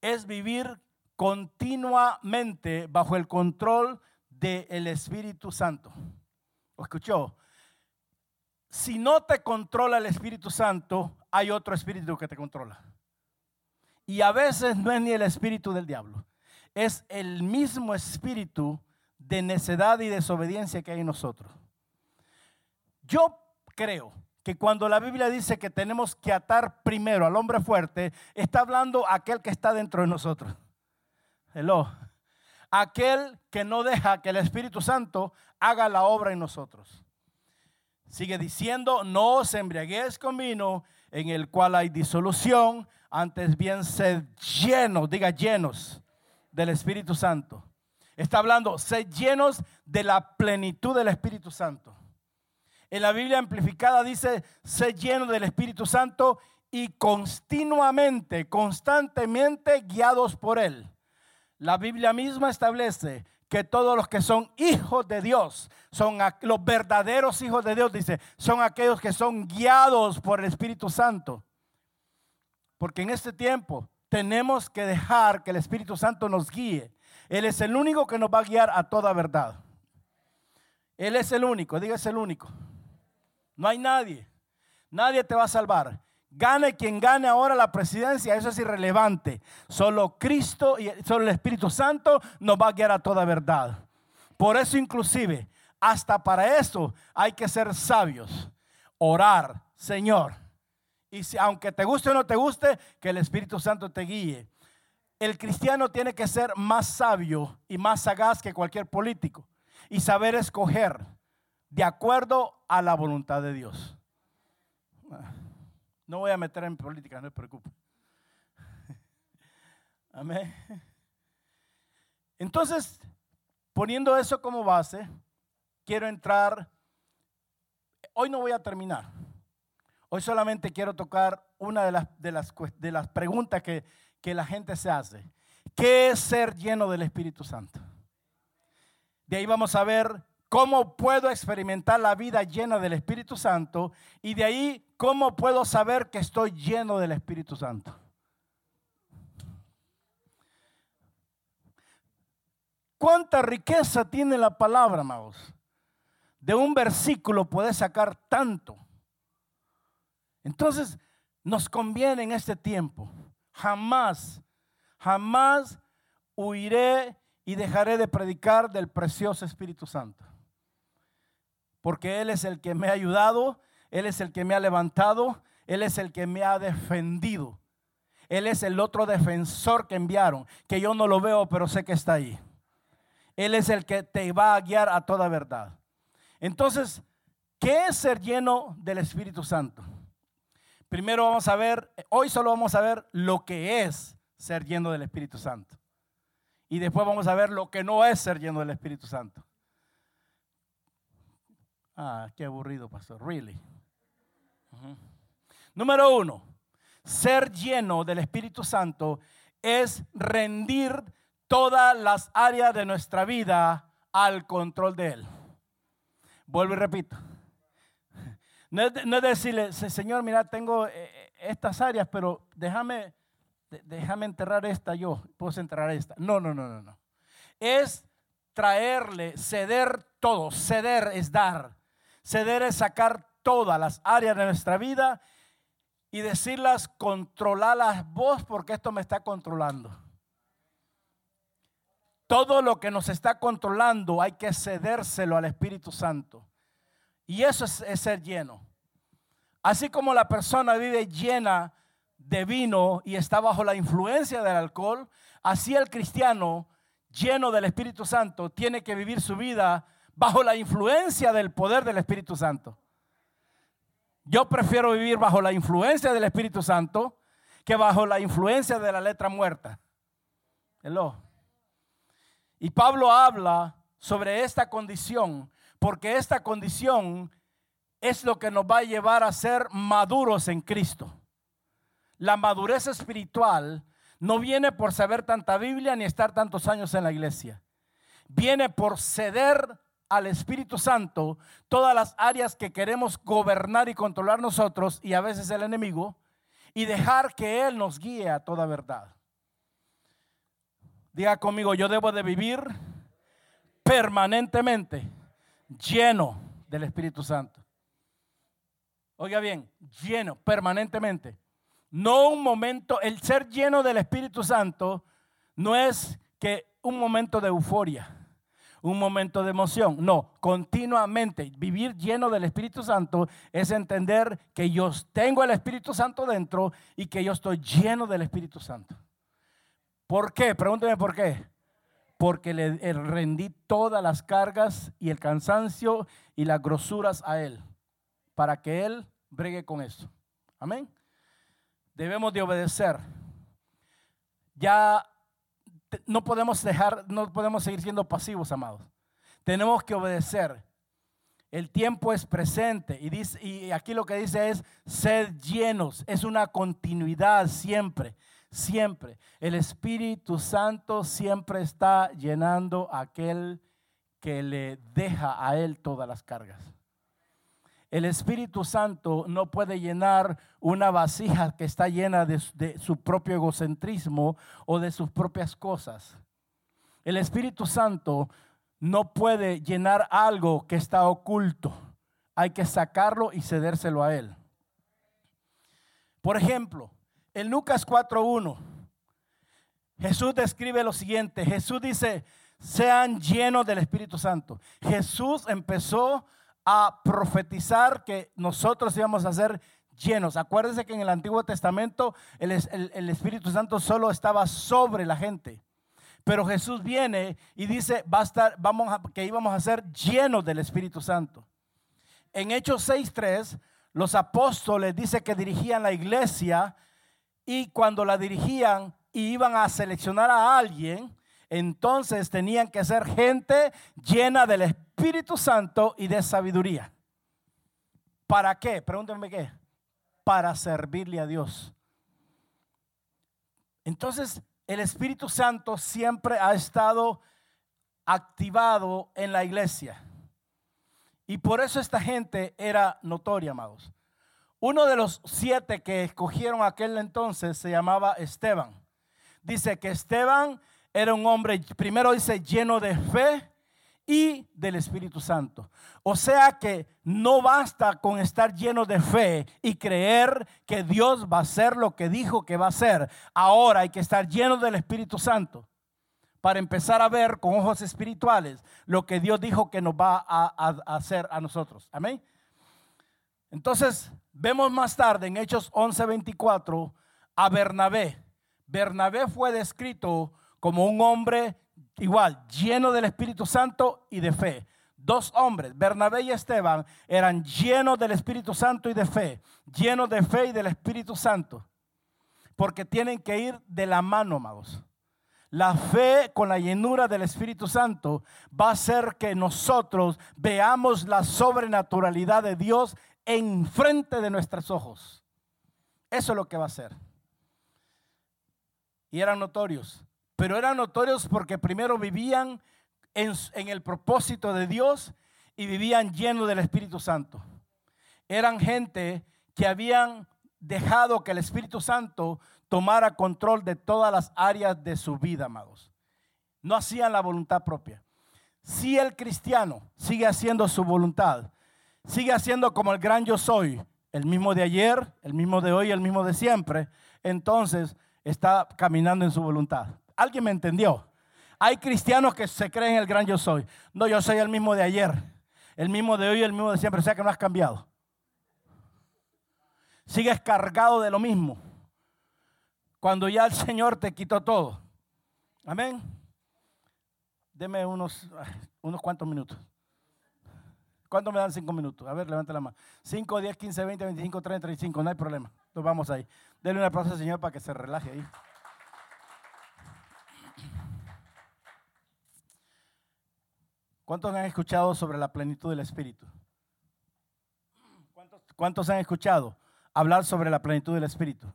es vivir continuamente bajo el control del Espíritu Santo. ¿Lo escuchó? Si no te controla el Espíritu Santo, hay otro espíritu que te controla. Y a veces no es ni el espíritu del diablo, es el mismo espíritu de necedad y desobediencia que hay en nosotros. Yo creo que cuando la Biblia dice que tenemos que atar primero al hombre fuerte, está hablando aquel que está dentro de nosotros. Hello. Aquel que no deja que el Espíritu Santo haga la obra en nosotros. Sigue diciendo, no os embriaguéis con vino en el cual hay disolución, antes bien sed llenos, diga llenos del Espíritu Santo. Está hablando, sed llenos de la plenitud del Espíritu Santo. En la Biblia amplificada dice, sed llenos del Espíritu Santo y continuamente, constantemente guiados por Él. La Biblia misma establece que todos los que son hijos de Dios, son los verdaderos hijos de Dios, dice, son aquellos que son guiados por el Espíritu Santo. Porque en este tiempo tenemos que dejar que el Espíritu Santo nos guíe. Él es el único que nos va a guiar a toda verdad. Él es el único, diga es el único. No hay nadie. Nadie te va a salvar. Gane quien gane ahora la presidencia, eso es irrelevante. Solo Cristo y solo el Espíritu Santo nos va a guiar a toda verdad. Por eso inclusive, hasta para eso hay que ser sabios. Orar, Señor. Y si, aunque te guste o no te guste, que el Espíritu Santo te guíe. El cristiano tiene que ser más sabio y más sagaz que cualquier político y saber escoger de acuerdo a la voluntad de Dios. No voy a meter en política, no se preocupe. Amén. Entonces, poniendo eso como base, quiero entrar. Hoy no voy a terminar. Hoy solamente quiero tocar una de las, de las, preguntas que, que la gente se hace. ¿Qué es ser lleno del Espíritu Santo? De ahí vamos a ver cómo puedo experimentar la vida llena del Espíritu Santo y de ahí cómo puedo saber que estoy lleno del Espíritu Santo. ¿Cuánta riqueza tiene la palabra, amados? De un versículo puedes sacar tanto. Entonces, nos conviene en este tiempo. Jamás, jamás huiré y dejaré de predicar del precioso Espíritu Santo porque Él es el que me ha ayudado, Él es el que me ha levantado, Él es el que me ha defendido. Él es el otro defensor que enviaron, que yo no lo veo, pero sé que está ahí. Él es el que te va a guiar a toda verdad. Entonces, ¿qué es ser lleno del Espíritu Santo? Primero vamos a ver, hoy solo vamos a ver lo que es ser lleno del Espíritu Santo. Y después vamos a ver lo que no es ser lleno del Espíritu Santo. Ah, qué aburrido, pastor. Really. Número uno, ser lleno del Espíritu Santo es rendir todas las áreas de nuestra vida al control de Él. Vuelvo y repito. No es, decirle, Señor, mira, tengo eh, eh, estas áreas, pero déjame, déjame enterrar esta yo. Puedo enterrar esta. No, no, no, no, no. Es traerle, ceder todo. Ceder es dar. Ceder es sacar todas las áreas de nuestra vida y decirlas, controlarlas vos porque esto me está controlando. Todo lo que nos está controlando hay que cedérselo al Espíritu Santo. Y eso es, ser lleno. Así como la persona vive llena de vino y está bajo la influencia del alcohol, así el cristiano lleno del Espíritu Santo tiene que vivir su vida bajo la influencia del poder del Espíritu Santo. Yo prefiero vivir bajo la influencia del Espíritu Santo que bajo la influencia de la letra muerta. Y Pablo habla sobre esta condición, porque esta condición es lo que nos va a llevar a ser maduros en Cristo. La madurez espiritual no viene por saber tanta Biblia ni estar tantos años en la iglesia. Viene por ceder al Espíritu Santo todas las áreas que queremos gobernar y controlar nosotros y a veces el enemigo y dejar que Él nos guíe a toda verdad. Diga conmigo, yo debo de vivir permanentemente lleno del Espíritu Santo. Oiga bien, lleno, permanentemente. No un momento, el ser lleno del Espíritu Santo no es que un momento de euforia un momento de emoción. No, continuamente vivir lleno del Espíritu Santo es entender que yo tengo el Espíritu Santo dentro y que yo estoy lleno del Espíritu Santo. ¿Por qué? Pregúnteme por qué. Porque le rendí todas las cargas y el cansancio y las grosuras a Él, para que Él bregue con eso. Amén. Debemos de obedecer. Ya no podemos dejar, no podemos seguir siendo pasivos, amados. Tenemos que obedecer. El tiempo es presente y, dice, y aquí lo que dice es sed llenos. Es una continuidad siempre, siempre. El Espíritu Santo siempre está llenando a aquel que le deja a él todas las cargas. El Espíritu Santo no puede llenar una vasija que está llena de, su propio egocentrismo o de sus propias cosas. El Espíritu Santo no puede llenar algo que está oculto, hay que sacarlo y cedérselo a Él. Por ejemplo, en Lucas 4.1, Jesús describe lo siguiente. Jesús dice, sean llenos del Espíritu Santo. Jesús empezó a profetizar que nosotros íbamos a ser llenos. Acuérdense que en el Antiguo Testamento el, Espíritu Santo solo estaba sobre la gente. Pero Jesús viene y dice, vamos a, que íbamos a ser llenos del Espíritu Santo. En Hechos 6.3, los apóstoles dice que dirigían la iglesia y cuando la dirigían y iban a seleccionar a alguien, entonces tenían que ser gente llena del Espíritu Santo y de sabiduría. ¿Para qué? Pregúntenme qué. Para servirle a Dios. Entonces, el Espíritu Santo siempre ha estado activado en la iglesia. Y por eso esta gente era notoria, amados. Uno de los siete que escogieron aquel entonces se llamaba Esteban. Dice que Esteban era un hombre, primero dice, lleno de fe y del Espíritu Santo. O sea que no basta con estar lleno de fe y creer que Dios va a hacer lo que dijo que va a hacer. Ahora hay que estar lleno del Espíritu Santo para empezar a ver con ojos espirituales lo que Dios dijo que nos va a, hacer a nosotros. Amén. Entonces, vemos más tarde en Hechos 11:24 a Bernabé. Bernabé fue descrito como un hombre igual, lleno del Espíritu Santo y de fe. Dos hombres, Bernabé y Esteban, eran llenos del Espíritu Santo y de fe, llenos de fe y del Espíritu Santo, porque tienen que ir de la mano, amados. La fe con la llenura del Espíritu Santo va a hacer que nosotros veamos la sobrenaturalidad de Dios en frente de nuestros ojos. Eso es lo que va a hacer. Y eran notorios pero eran notorios porque primero vivían en, el propósito de Dios y vivían llenos del Espíritu Santo. Eran gente que habían dejado que el Espíritu Santo tomara control de todas las áreas de su vida, amados. No hacían la voluntad propia. Si el cristiano sigue haciendo su voluntad, sigue haciendo como el gran yo soy, el mismo de ayer, el mismo de hoy, el mismo de siempre, entonces está caminando en su voluntad. ¿Alguien me entendió? Hay cristianos que se creen el gran yo soy. No, yo soy el mismo de ayer, el mismo de hoy, el mismo de siempre. O sea que no has cambiado. Sigues cargado de lo mismo. Cuando ya el Señor te quitó todo. Amén. Deme unos, unos cuantos minutos. ¿Cuánto me dan cinco minutos? A ver, levante la mano. 5, 10, 15, 20, 25, 30, 35. No hay problema. Nos vamos ahí. Denle un aplauso al Señor para que se relaje ahí. ¿Cuántos han escuchado sobre la plenitud del Espíritu? ¿Cuántos, han escuchado hablar sobre la plenitud del Espíritu?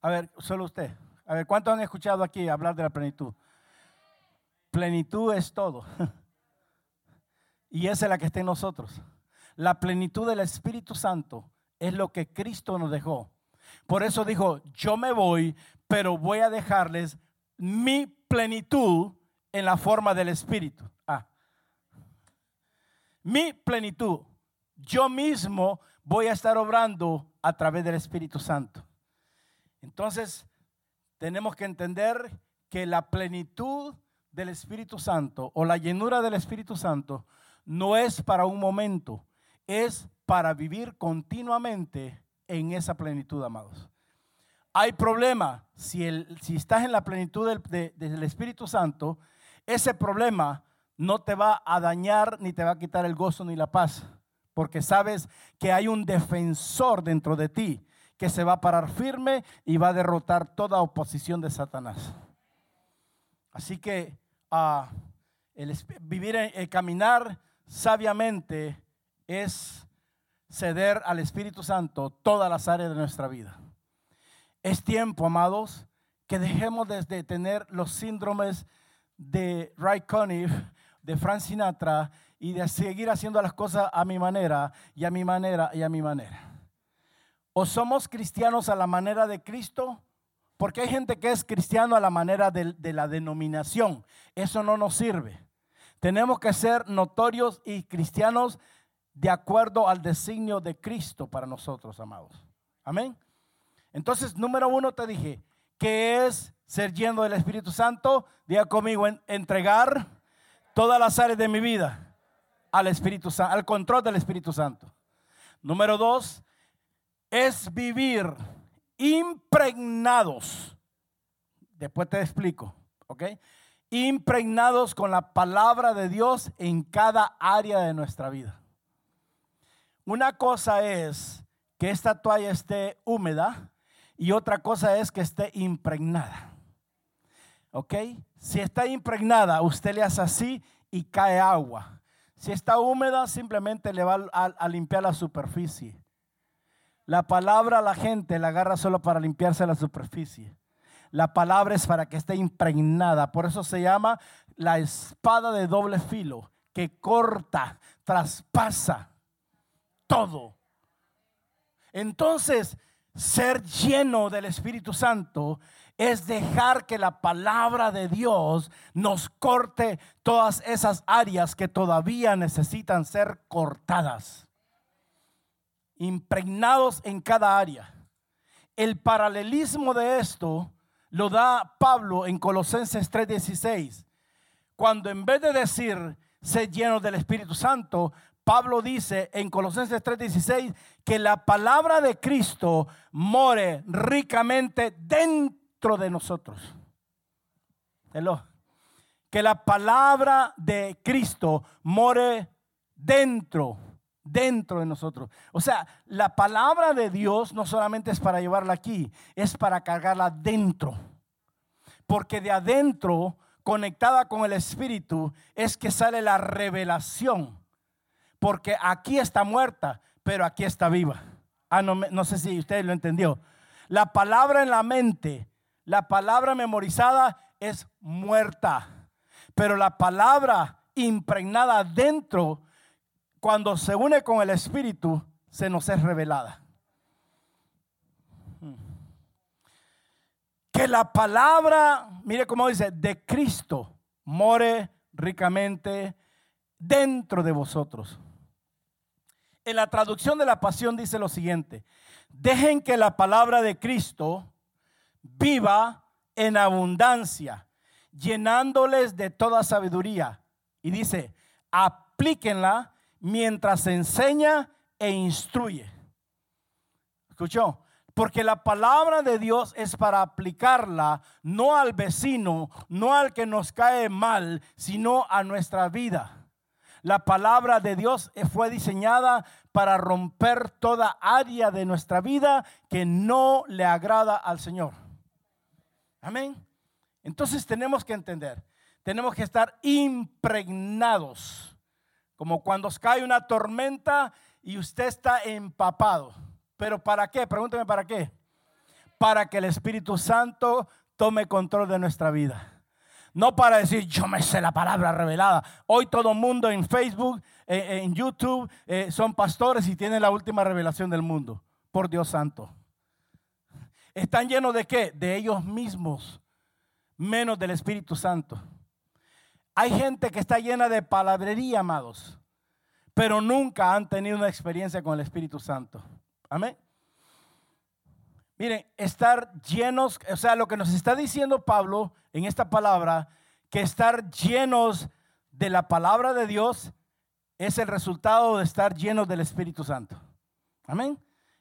A ver, solo usted. A ver, ¿cuántos han escuchado aquí hablar de la plenitud? Plenitud es todo. Y esa es la que está en nosotros. La plenitud del Espíritu Santo es lo que Cristo nos dejó. Por eso dijo, yo me voy, pero voy a dejarles mi plenitud en la forma del Espíritu. Ah. Mi plenitud. Yo mismo voy a estar obrando a través del Espíritu Santo. Entonces, tenemos que entender que la plenitud del Espíritu Santo o la llenura del Espíritu Santo no es para un momento, es para vivir continuamente en esa plenitud, amados. Hay problema si, el, si estás en la plenitud del, del Espíritu Santo ese problema no te va a dañar ni te va a quitar el gozo ni la paz, porque sabes que hay un defensor dentro de ti que se va a parar firme y va a derrotar toda oposición de Satanás. Así que ah, el, vivir, el caminar sabiamente es ceder al Espíritu Santo todas las áreas de nuestra vida. Es tiempo, amados, que dejemos de tener los síndromes de Ray Conniff, de Frank Sinatra y de seguir haciendo las cosas a mi manera y a mi manera y a mi manera. O somos cristianos a la manera de Cristo, porque hay gente que es cristiano a la manera de, de la denominación. Eso no nos sirve. Tenemos que ser notorios y cristianos de acuerdo al designio de Cristo para nosotros, amados. Amén. Entonces, número uno te dije, ¿qué es ser lleno del Espíritu Santo? Diga conmigo, entregar todas las áreas de mi vida al Espíritu Santo, al control del Espíritu Santo. Número dos, es vivir impregnados. Después te explico, ¿ok? Impregnados con la palabra de Dios en cada área de nuestra vida. Una cosa es que esta toalla esté húmeda y otra cosa es que esté impregnada. ¿Ok? Si está impregnada, usted le hace así y cae agua. Si está húmeda, simplemente le va a, limpiar la superficie. La palabra la gente la agarra solo para limpiarse la superficie. La palabra es para que esté impregnada. Por eso se llama la espada de doble filo, que corta, traspasa todo. Entonces, ser lleno del Espíritu Santo es dejar que la palabra de Dios nos corte todas esas áreas que todavía necesitan ser cortadas. Impregnados en cada área. El paralelismo de esto lo da Pablo en Colosenses 3:16, cuando en vez de decir ser lleno del Espíritu Santo, Pablo dice en Colosenses 3:16 que la palabra de Cristo more ricamente dentro de nosotros. Que la palabra de Cristo more dentro, dentro de nosotros. O sea, la palabra de Dios no solamente es para llevarla aquí, es para cargarla dentro. Porque de adentro, conectada con el Espíritu, es que sale la revelación porque aquí está muerta, pero aquí está viva. Ah, no, no sé si usted lo entendió. La palabra en la mente, la palabra memorizada es muerta, pero la palabra impregnada dentro, cuando se une con el Espíritu, se nos es revelada. Hmm. Que la palabra, mire cómo dice, de Cristo more ricamente dentro de vosotros. En la traducción de la pasión dice lo siguiente, dejen que la palabra de Cristo viva en abundancia, llenándoles de toda sabiduría. Y dice, aplíquenla mientras enseña e instruye. ¿Escuchó? Porque la palabra de Dios es para aplicarla no al vecino, no al que nos cae mal, sino a nuestra vida. La palabra de Dios fue diseñada para romper toda área de nuestra vida que no le agrada al Señor. Amén. Entonces tenemos que entender, tenemos que estar impregnados, como cuando cae una tormenta y usted está empapado. ¿Pero para qué? Pregúnteme para qué. Para que el Espíritu Santo tome control de nuestra vida. No para decir, yo me sé la palabra revelada. Hoy todo el mundo en Facebook, en YouTube, eh, son pastores y tienen la última revelación del mundo. Por Dios santo. ¿Están llenos de qué? De ellos mismos, menos del Espíritu Santo. Hay gente que está llena de palabrería, amados, pero nunca han tenido una experiencia con el Espíritu Santo. Amén. Miren, estar llenos, o sea, lo que nos está diciendo Pablo en esta palabra, que estar llenos de la palabra de Dios es el resultado de estar llenos del Espíritu Santo. Amén.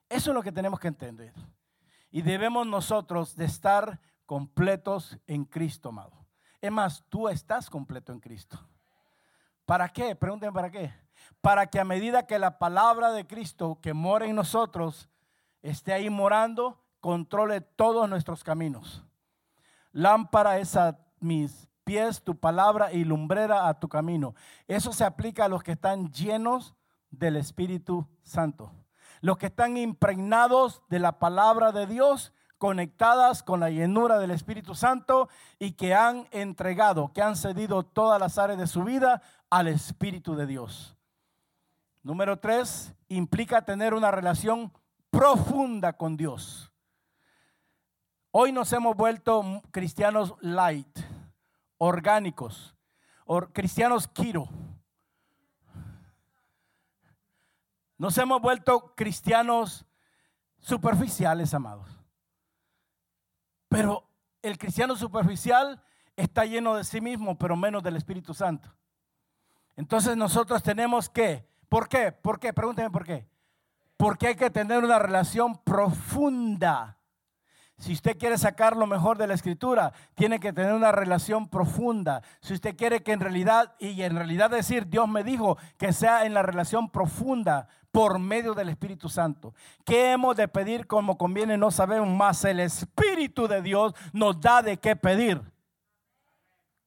Eso es lo que tenemos que entender. Y debemos nosotros de estar completos en Cristo, amado. Es más, tú estás completo en Cristo. ¿Para qué? Pregúntenme para qué. Para que a medida que la palabra de Cristo que mora en nosotros esté ahí morando, controle todos nuestros caminos. Lámpara es a mis pies tu palabra y lumbrera a tu camino. Eso se aplica a los que están llenos del Espíritu Santo. Los que están impregnados de la palabra de Dios, conectadas con la llenura del Espíritu Santo y que han entregado, que han cedido todas las áreas de su vida al Espíritu de Dios. Número tres, implica tener una relación profunda con Dios. Hoy nos hemos vuelto cristianos light, orgánicos, cristianos kiro. Nos hemos vuelto cristianos superficiales, amados. Pero el cristiano superficial está lleno de sí mismo, pero menos del Espíritu Santo. Entonces nosotros tenemos que, ¿por qué? ¿Por qué? Pregúnteme por qué. Porque hay que tener una relación profunda. Si usted quiere sacar lo mejor de la escritura, tiene que tener una relación profunda. Si usted quiere que en realidad, y en realidad decir, Dios me dijo que sea en la relación profunda por medio del Espíritu Santo. ¿Qué hemos de pedir como conviene? No sabemos más. El Espíritu de Dios nos da de qué pedir.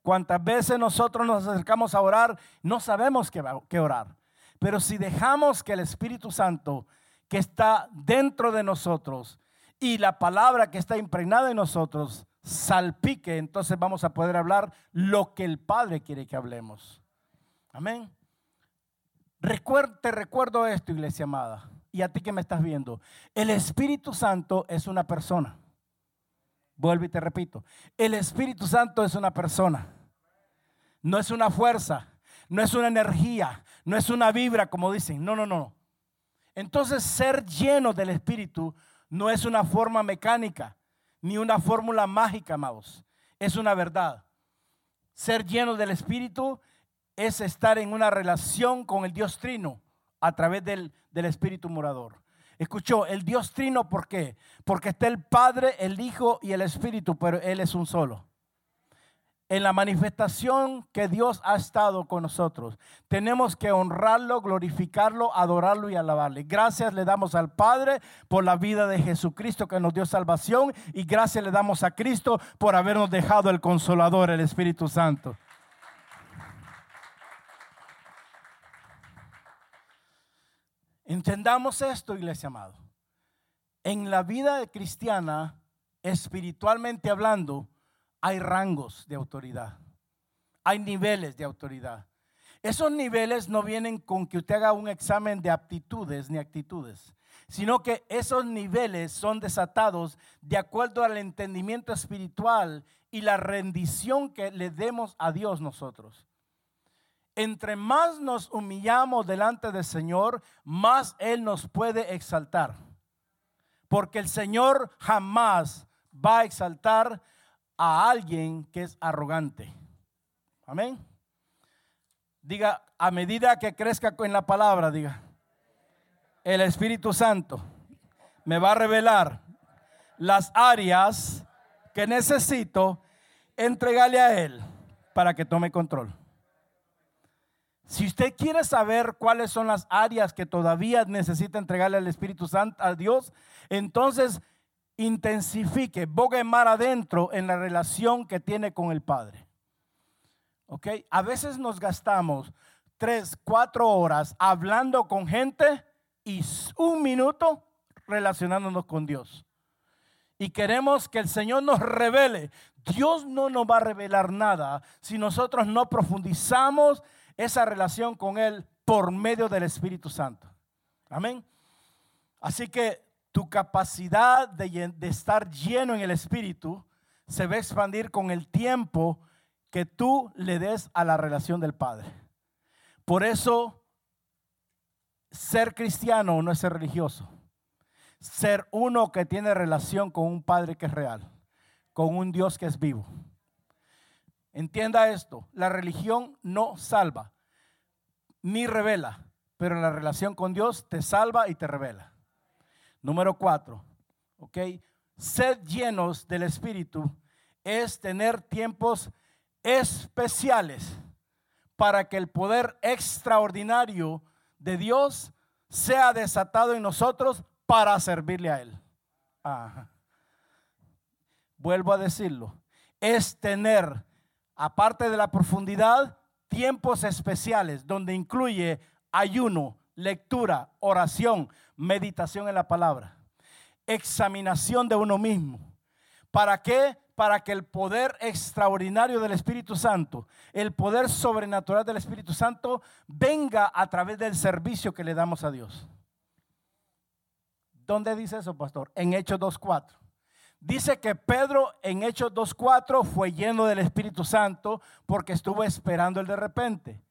Cuántas veces nosotros nos acercamos a orar, no sabemos qué, orar. Pero si dejamos que el Espíritu Santo que está dentro de nosotros y la palabra que está impregnada en nosotros salpique, entonces vamos a poder hablar lo que el Padre quiere que hablemos. Amén. Te recuerdo esto, iglesia amada, y a ti que me estás viendo. El Espíritu Santo es una persona. Vuelvo y te repito. El Espíritu Santo es una persona. No es una fuerza, no es una energía, no es una vibra, como dicen. No, no, no. Entonces, ser lleno del Espíritu no es una forma mecánica, ni una fórmula mágica, amados. Es una verdad. Ser lleno del Espíritu es estar en una relación con el Dios Trino a través del, del Espíritu morador. Escuchó, el Dios trino, ¿por qué? Porque está el Padre, el Hijo y el Espíritu, pero Él es un solo. En la manifestación que Dios ha estado con nosotros, tenemos que honrarlo, glorificarlo, adorarlo y alabarle. Gracias le damos al Padre por la vida de Jesucristo que nos dio salvación y gracias le damos a Cristo por habernos dejado el consolador, el Espíritu Santo. Entendamos esto, iglesia amado. En la vida cristiana, espiritualmente hablando, hay rangos de autoridad. Hay niveles de autoridad. Esos niveles no vienen con que usted haga un examen de aptitudes ni actitudes, sino que esos niveles son desatados de acuerdo al entendimiento espiritual y la rendición que le demos a Dios nosotros entre más nos humillamos delante del Señor, más Él nos puede exaltar. Porque el Señor jamás va a exaltar a alguien que es arrogante. Amén. Diga, a medida que crezca en la palabra, diga, el Espíritu Santo me va a revelar las áreas que necesito entregarle a Él para que tome control. Si usted quiere saber cuáles son las áreas que todavía necesita entregarle al Espíritu Santo a Dios, entonces intensifique, bogue mar adentro en la relación que tiene con el Padre. ¿Ok? A veces nos gastamos tres, cuatro horas hablando con gente y un minuto relacionándonos con Dios. Y queremos que el Señor nos revele. Dios no nos va a revelar nada si nosotros no profundizamos esa relación con Él por medio del Espíritu Santo. Amén. Así que tu capacidad de, estar lleno en el Espíritu se va a expandir con el tiempo que tú le des a la relación del Padre. Por eso, ser cristiano no es ser religioso. Ser uno que tiene relación con un Padre que es real, con un Dios que es vivo. Entienda esto, la religión no salva, ni revela, pero la relación con Dios te salva y te revela. Número cuatro, ¿ok? Sed llenos del Espíritu es tener tiempos especiales para que el poder extraordinario de Dios sea desatado en nosotros para servirle a Él. Vuelvo a decirlo, es tener aparte de la profundidad, tiempos especiales donde incluye ayuno, lectura, oración, meditación en la palabra, examinación de uno mismo. ¿Para qué? Para que el poder extraordinario del Espíritu Santo, el poder sobrenatural del Espíritu Santo venga a través del servicio que le damos a Dios. ¿Dónde dice eso, pastor? En Hechos 2.4. Dice que Pedro en Hechos 2.4 fue lleno del Espíritu Santo porque estuvo esperando el de repente.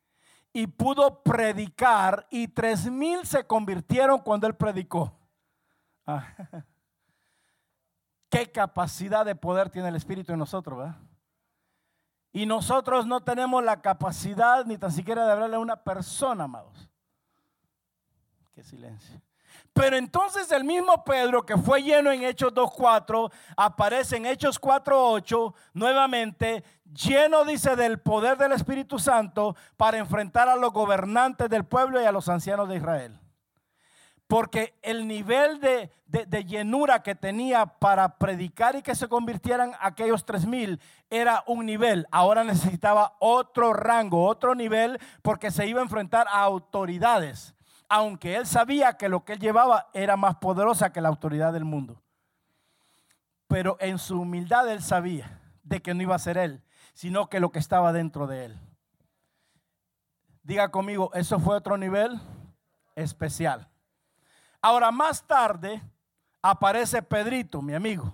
y pudo predicar y tres mil se convirtieron cuando él predicó. Ah, qué capacidad de poder tiene el Espíritu en nosotros, ¿verdad? Y nosotros no tenemos la capacidad ni tan siquiera de hablarle a una persona, amados. Qué silencio. Pero entonces el mismo Pedro que fue lleno en Hechos 2.4, aparece en Hechos 4.8 nuevamente, lleno dice del poder del Espíritu Santo para enfrentar a los gobernantes del pueblo y a los ancianos de Israel. Porque el nivel de, llenura que tenía para predicar y que se convirtieran aquellos tres mil era un nivel. Ahora necesitaba otro rango, otro nivel, porque se iba a enfrentar a autoridades aunque él sabía que lo que él llevaba era más poderosa que la autoridad del mundo. Pero en su humildad él sabía de que no iba a ser él, sino que lo que estaba dentro de él. Diga conmigo, eso fue otro nivel especial. Ahora más tarde aparece Pedrito, mi amigo.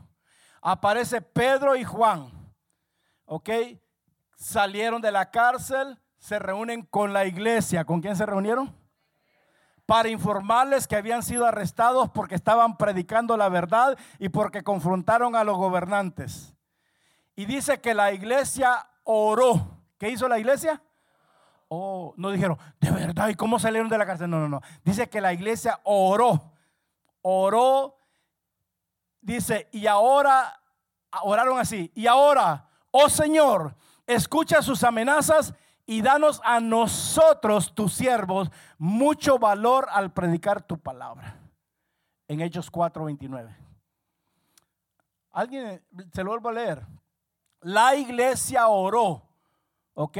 Aparece Pedro y Juan. ¿Ok? Salieron de la cárcel, se reúnen con la iglesia. ¿Con quién se reunieron? Para informarles que habían sido arrestados porque estaban predicando la verdad y porque confrontaron a los gobernantes. Y dice que la iglesia oró. ¿Qué hizo la iglesia? Oh, no dijeron, de verdad, ¿y cómo salieron de la cárcel? No, no, no. Dice que la iglesia oró. Oró. Dice, y ahora, oraron así. Y ahora, oh Señor, escucha sus amenazas y danos a nosotros, tus siervos, mucho valor al predicar tu palabra. En Hechos 4:29. Alguien se lo vuelvo a leer. La iglesia oró, ¿ok?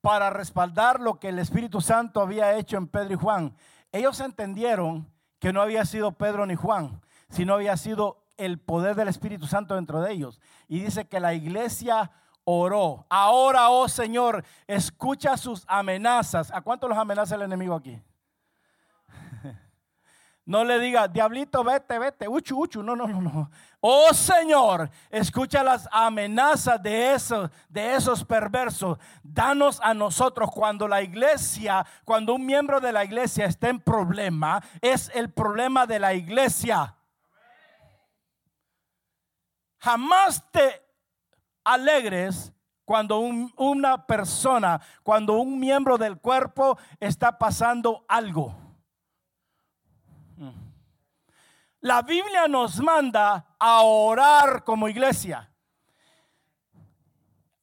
Para respaldar lo que el Espíritu Santo había hecho en Pedro y Juan. Ellos entendieron que no había sido Pedro ni Juan, sino había sido el poder del Espíritu Santo dentro de ellos. Y dice que la iglesia oró. Ahora, oh Señor, escucha sus amenazas. ¿A cuánto los amenaza el enemigo aquí? No le diga, diablito, vete, vete, uchu, uchu. No, no, no, no. Oh Señor, escucha las amenazas de esos, de esos perversos. Danos a nosotros cuando la iglesia, cuando un miembro de la iglesia está en problema, es el problema de la iglesia. Jamás te alegres cuando una persona, cuando un miembro del cuerpo está pasando algo. La Biblia nos manda a orar como iglesia.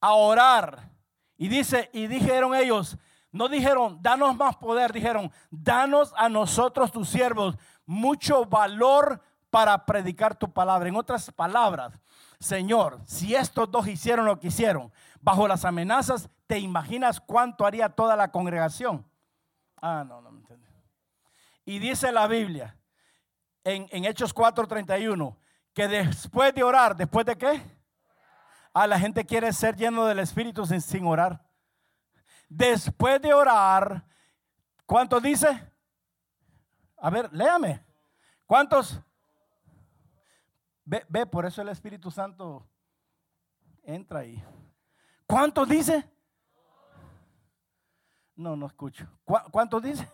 A orar. Y dice, y dijeron ellos, no dijeron, danos más poder, dijeron, danos a nosotros tus siervos mucho valor para predicar tu palabra. En otras palabras, Señor, si estos dos hicieron lo que hicieron bajo las amenazas, ¿te imaginas cuánto haría toda la congregación? Ah, no, no me entiendes. Y dice la Biblia en, en Hechos 4:31 que después de orar, ¿después de qué? Ah, la gente quiere ser lleno del Espíritu sin, sin orar. Después de orar, ¿cuántos dice? A ver, léame. ¿Cuántos? Ve, por eso el Espíritu Santo entra ahí. ¿Cuántos dice? No, no escucho. ¿Cuántos dice?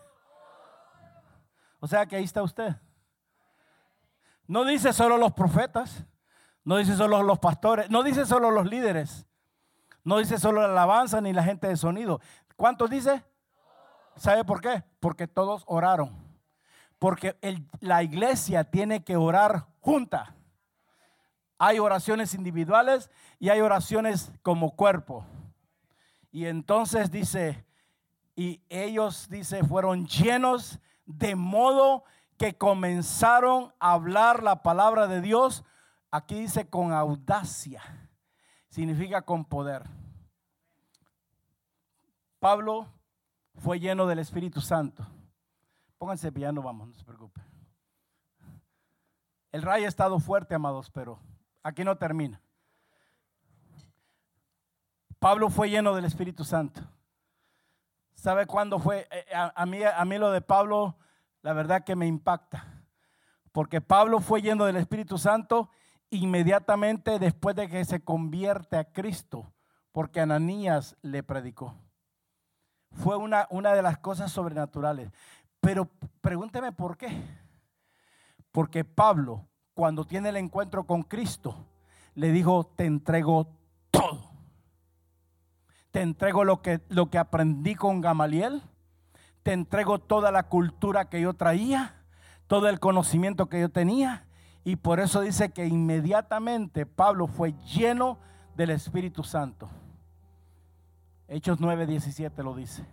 O sea que ahí está usted. No dice solo los profetas, no dice solo los pastores, no dice solo los líderes, no dice solo la alabanza ni la gente de sonido. ¿Cuántos dice? ¿Sabe por qué? Porque todos oraron. Porque la iglesia tiene que orar junta. Hay oraciones individuales y hay oraciones como cuerpo. Y entonces dice, y ellos, dice, fueron llenos de modo que comenzaron a hablar la palabra de Dios. Aquí dice con audacia, significa con poder. Pablo fue lleno del Espíritu Santo. Pónganse piano, vamos, no se preocupe. El rayo ha estado fuerte, amados, pero Aquí no termina. Pablo fue lleno del Espíritu Santo. ¿Sabe cuándo fue? Eh, eh, a, mí, a mí lo de Pablo, la verdad que me impacta. Porque Pablo fue lleno del Espíritu Santo inmediatamente después de que se convierte a Cristo. Porque Ananías le predicó. fue una, una de las cosas sobrenaturales. Pero pregúnteme por qué. Porque Pablo, cuando tiene el encuentro con Cristo, le dijo, te entrego todo. Te entrego lo que, lo que aprendí con Gamaliel. Te entrego toda la cultura que yo traía, todo el conocimiento que yo tenía. Y por eso dice que inmediatamente Pablo fue lleno del Espíritu Santo. Hechos 9:17 lo dice.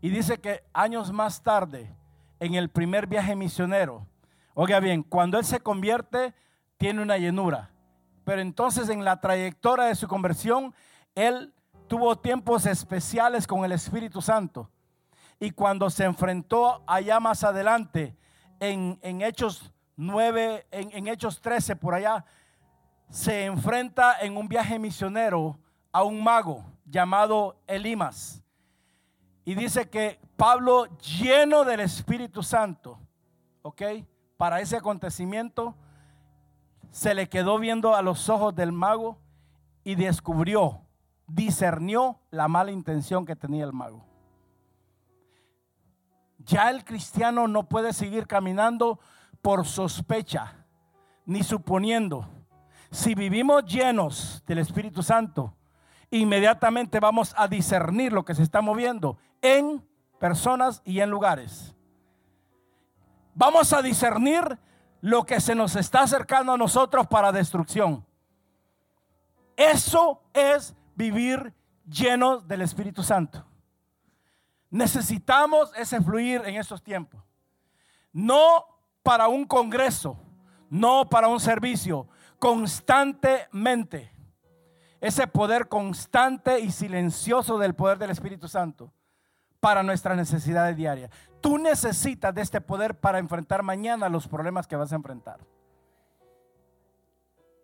Y dice que años más tarde, en el primer viaje misionero, oiga bien, cuando él se convierte, tiene una llenura. Pero entonces en la trayectoria de su conversión, él tuvo tiempos especiales con el Espíritu Santo. Y cuando se enfrentó allá más adelante, en, Hechos 9, en, en Hechos 13, por allá, se enfrenta en un viaje misionero a un mago llamado Elimas. Y dice que Pablo, lleno del Espíritu Santo, ¿ok? Para ese acontecimiento, se le quedó viendo a los ojos del mago y descubrió, discernió la mala intención que tenía el mago. Ya el cristiano no puede seguir caminando por sospecha, ni suponiendo. Si vivimos llenos del Espíritu Santo, inmediatamente vamos a discernir lo que se está moviendo en personas y en lugares. Vamos a discernir lo que se nos está acercando a nosotros para destrucción. Eso es vivir llenos del Espíritu Santo. Necesitamos ese fluir en estos tiempos. No para un congreso, no para un servicio, constantemente ese poder constante y silencioso del poder del Espíritu Santo para nuestras necesidades diarias. Tú necesitas de este poder para enfrentar mañana los problemas que vas a enfrentar.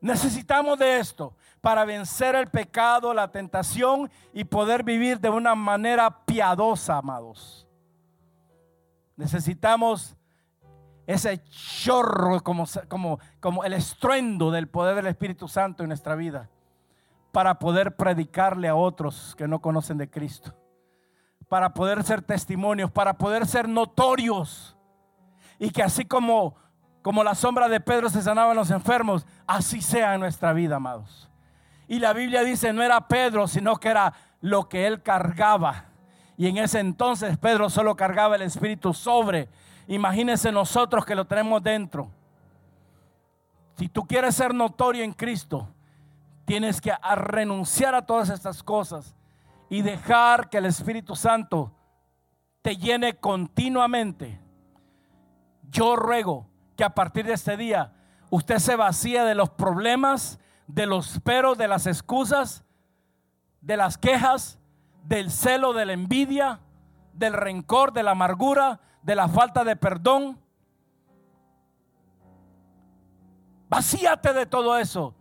Necesitamos de esto para vencer el pecado, la tentación y poder vivir de una manera piadosa, amados. Necesitamos ese chorro como, como, como el estruendo del poder del Espíritu Santo en nuestra vida para poder predicarle a otros que no conocen de Cristo, para poder ser testimonios, para poder ser notorios. Y que así como, como la sombra de Pedro se sanaban los enfermos, así sea en nuestra vida, amados. Y la Biblia dice, no era Pedro, sino que era lo que él cargaba. Y en ese entonces Pedro solo cargaba el Espíritu sobre. Imagínense nosotros que lo tenemos dentro. Si tú quieres ser notorio en Cristo, Tienes que renunciar a todas estas cosas y dejar que el Espíritu Santo te llene continuamente. Yo ruego que a partir de este día usted se vacíe de los problemas, de los peros, de las excusas, de las quejas, del celo, de la envidia, del rencor, de la amargura, de la falta de perdón. Vacíate de todo eso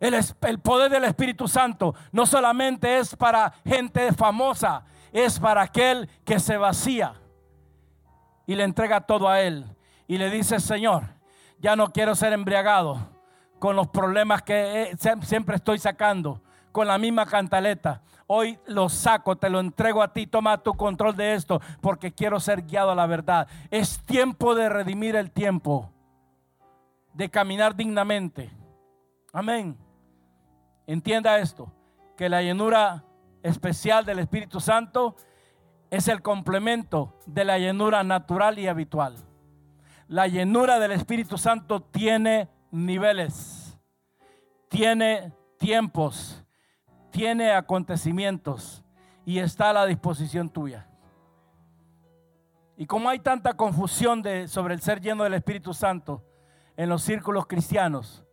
el, poder del Espíritu Santo no solamente es para gente famosa, es para aquel que se vacía y le entrega todo a Él. Y le dice, Señor, ya no quiero ser embriagado con los problemas que eh, siempre estoy sacando, con la misma cantaleta. Hoy lo saco, te lo entrego a ti, toma tu control de esto, porque quiero ser guiado a la verdad. Es tiempo de redimir el tiempo, de caminar dignamente. Amén. Entienda esto, que la llenura especial del Espíritu Santo es el complemento de la llenura natural y habitual. La llenura del Espíritu Santo tiene niveles, tiene tiempos, tiene acontecimientos y está a la disposición tuya. Y como hay tanta confusión sobre el ser lleno del Espíritu Santo en los círculos cristianos,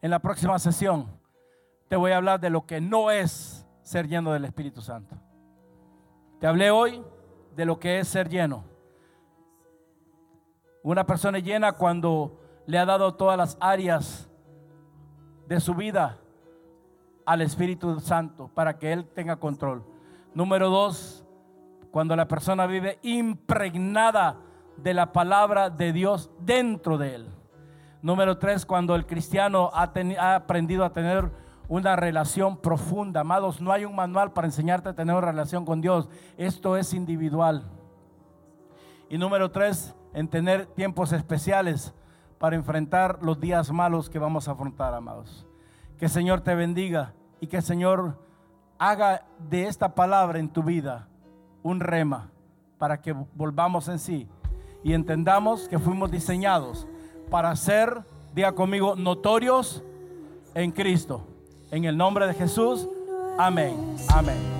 en la próxima sesión te voy a hablar de lo que no es ser lleno del Espíritu Santo. Te hablé hoy de lo que es ser lleno. Una persona llena cuando le ha dado todas las áreas de su vida al Espíritu Santo para que Él tenga control. Número dos, cuando la persona vive impregnada de la palabra de Dios dentro de Él. Número tres, cuando el cristiano ha, aprendido a tener una relación profunda. Amados, no hay un manual para enseñarte a tener una relación con Dios. Esto es individual. Y número tres, en tener tiempos especiales para enfrentar los días malos que vamos a afrontar, amados. Que el Señor te bendiga y que el Señor haga de esta palabra en tu vida un rema para que volvamos en sí y entendamos que fuimos diseñados para ser, diga conmigo, notorios en Cristo. En el nombre de Jesús, amén, amén.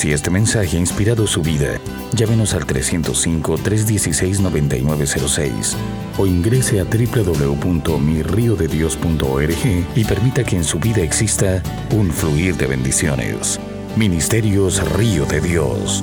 Si este mensaje ha inspirado su vida, llámenos al 305-316-9906 o ingrese a www.mirriodedios.org y permita que en su vida exista un fluir de bendiciones. Ministerios Río de Dios.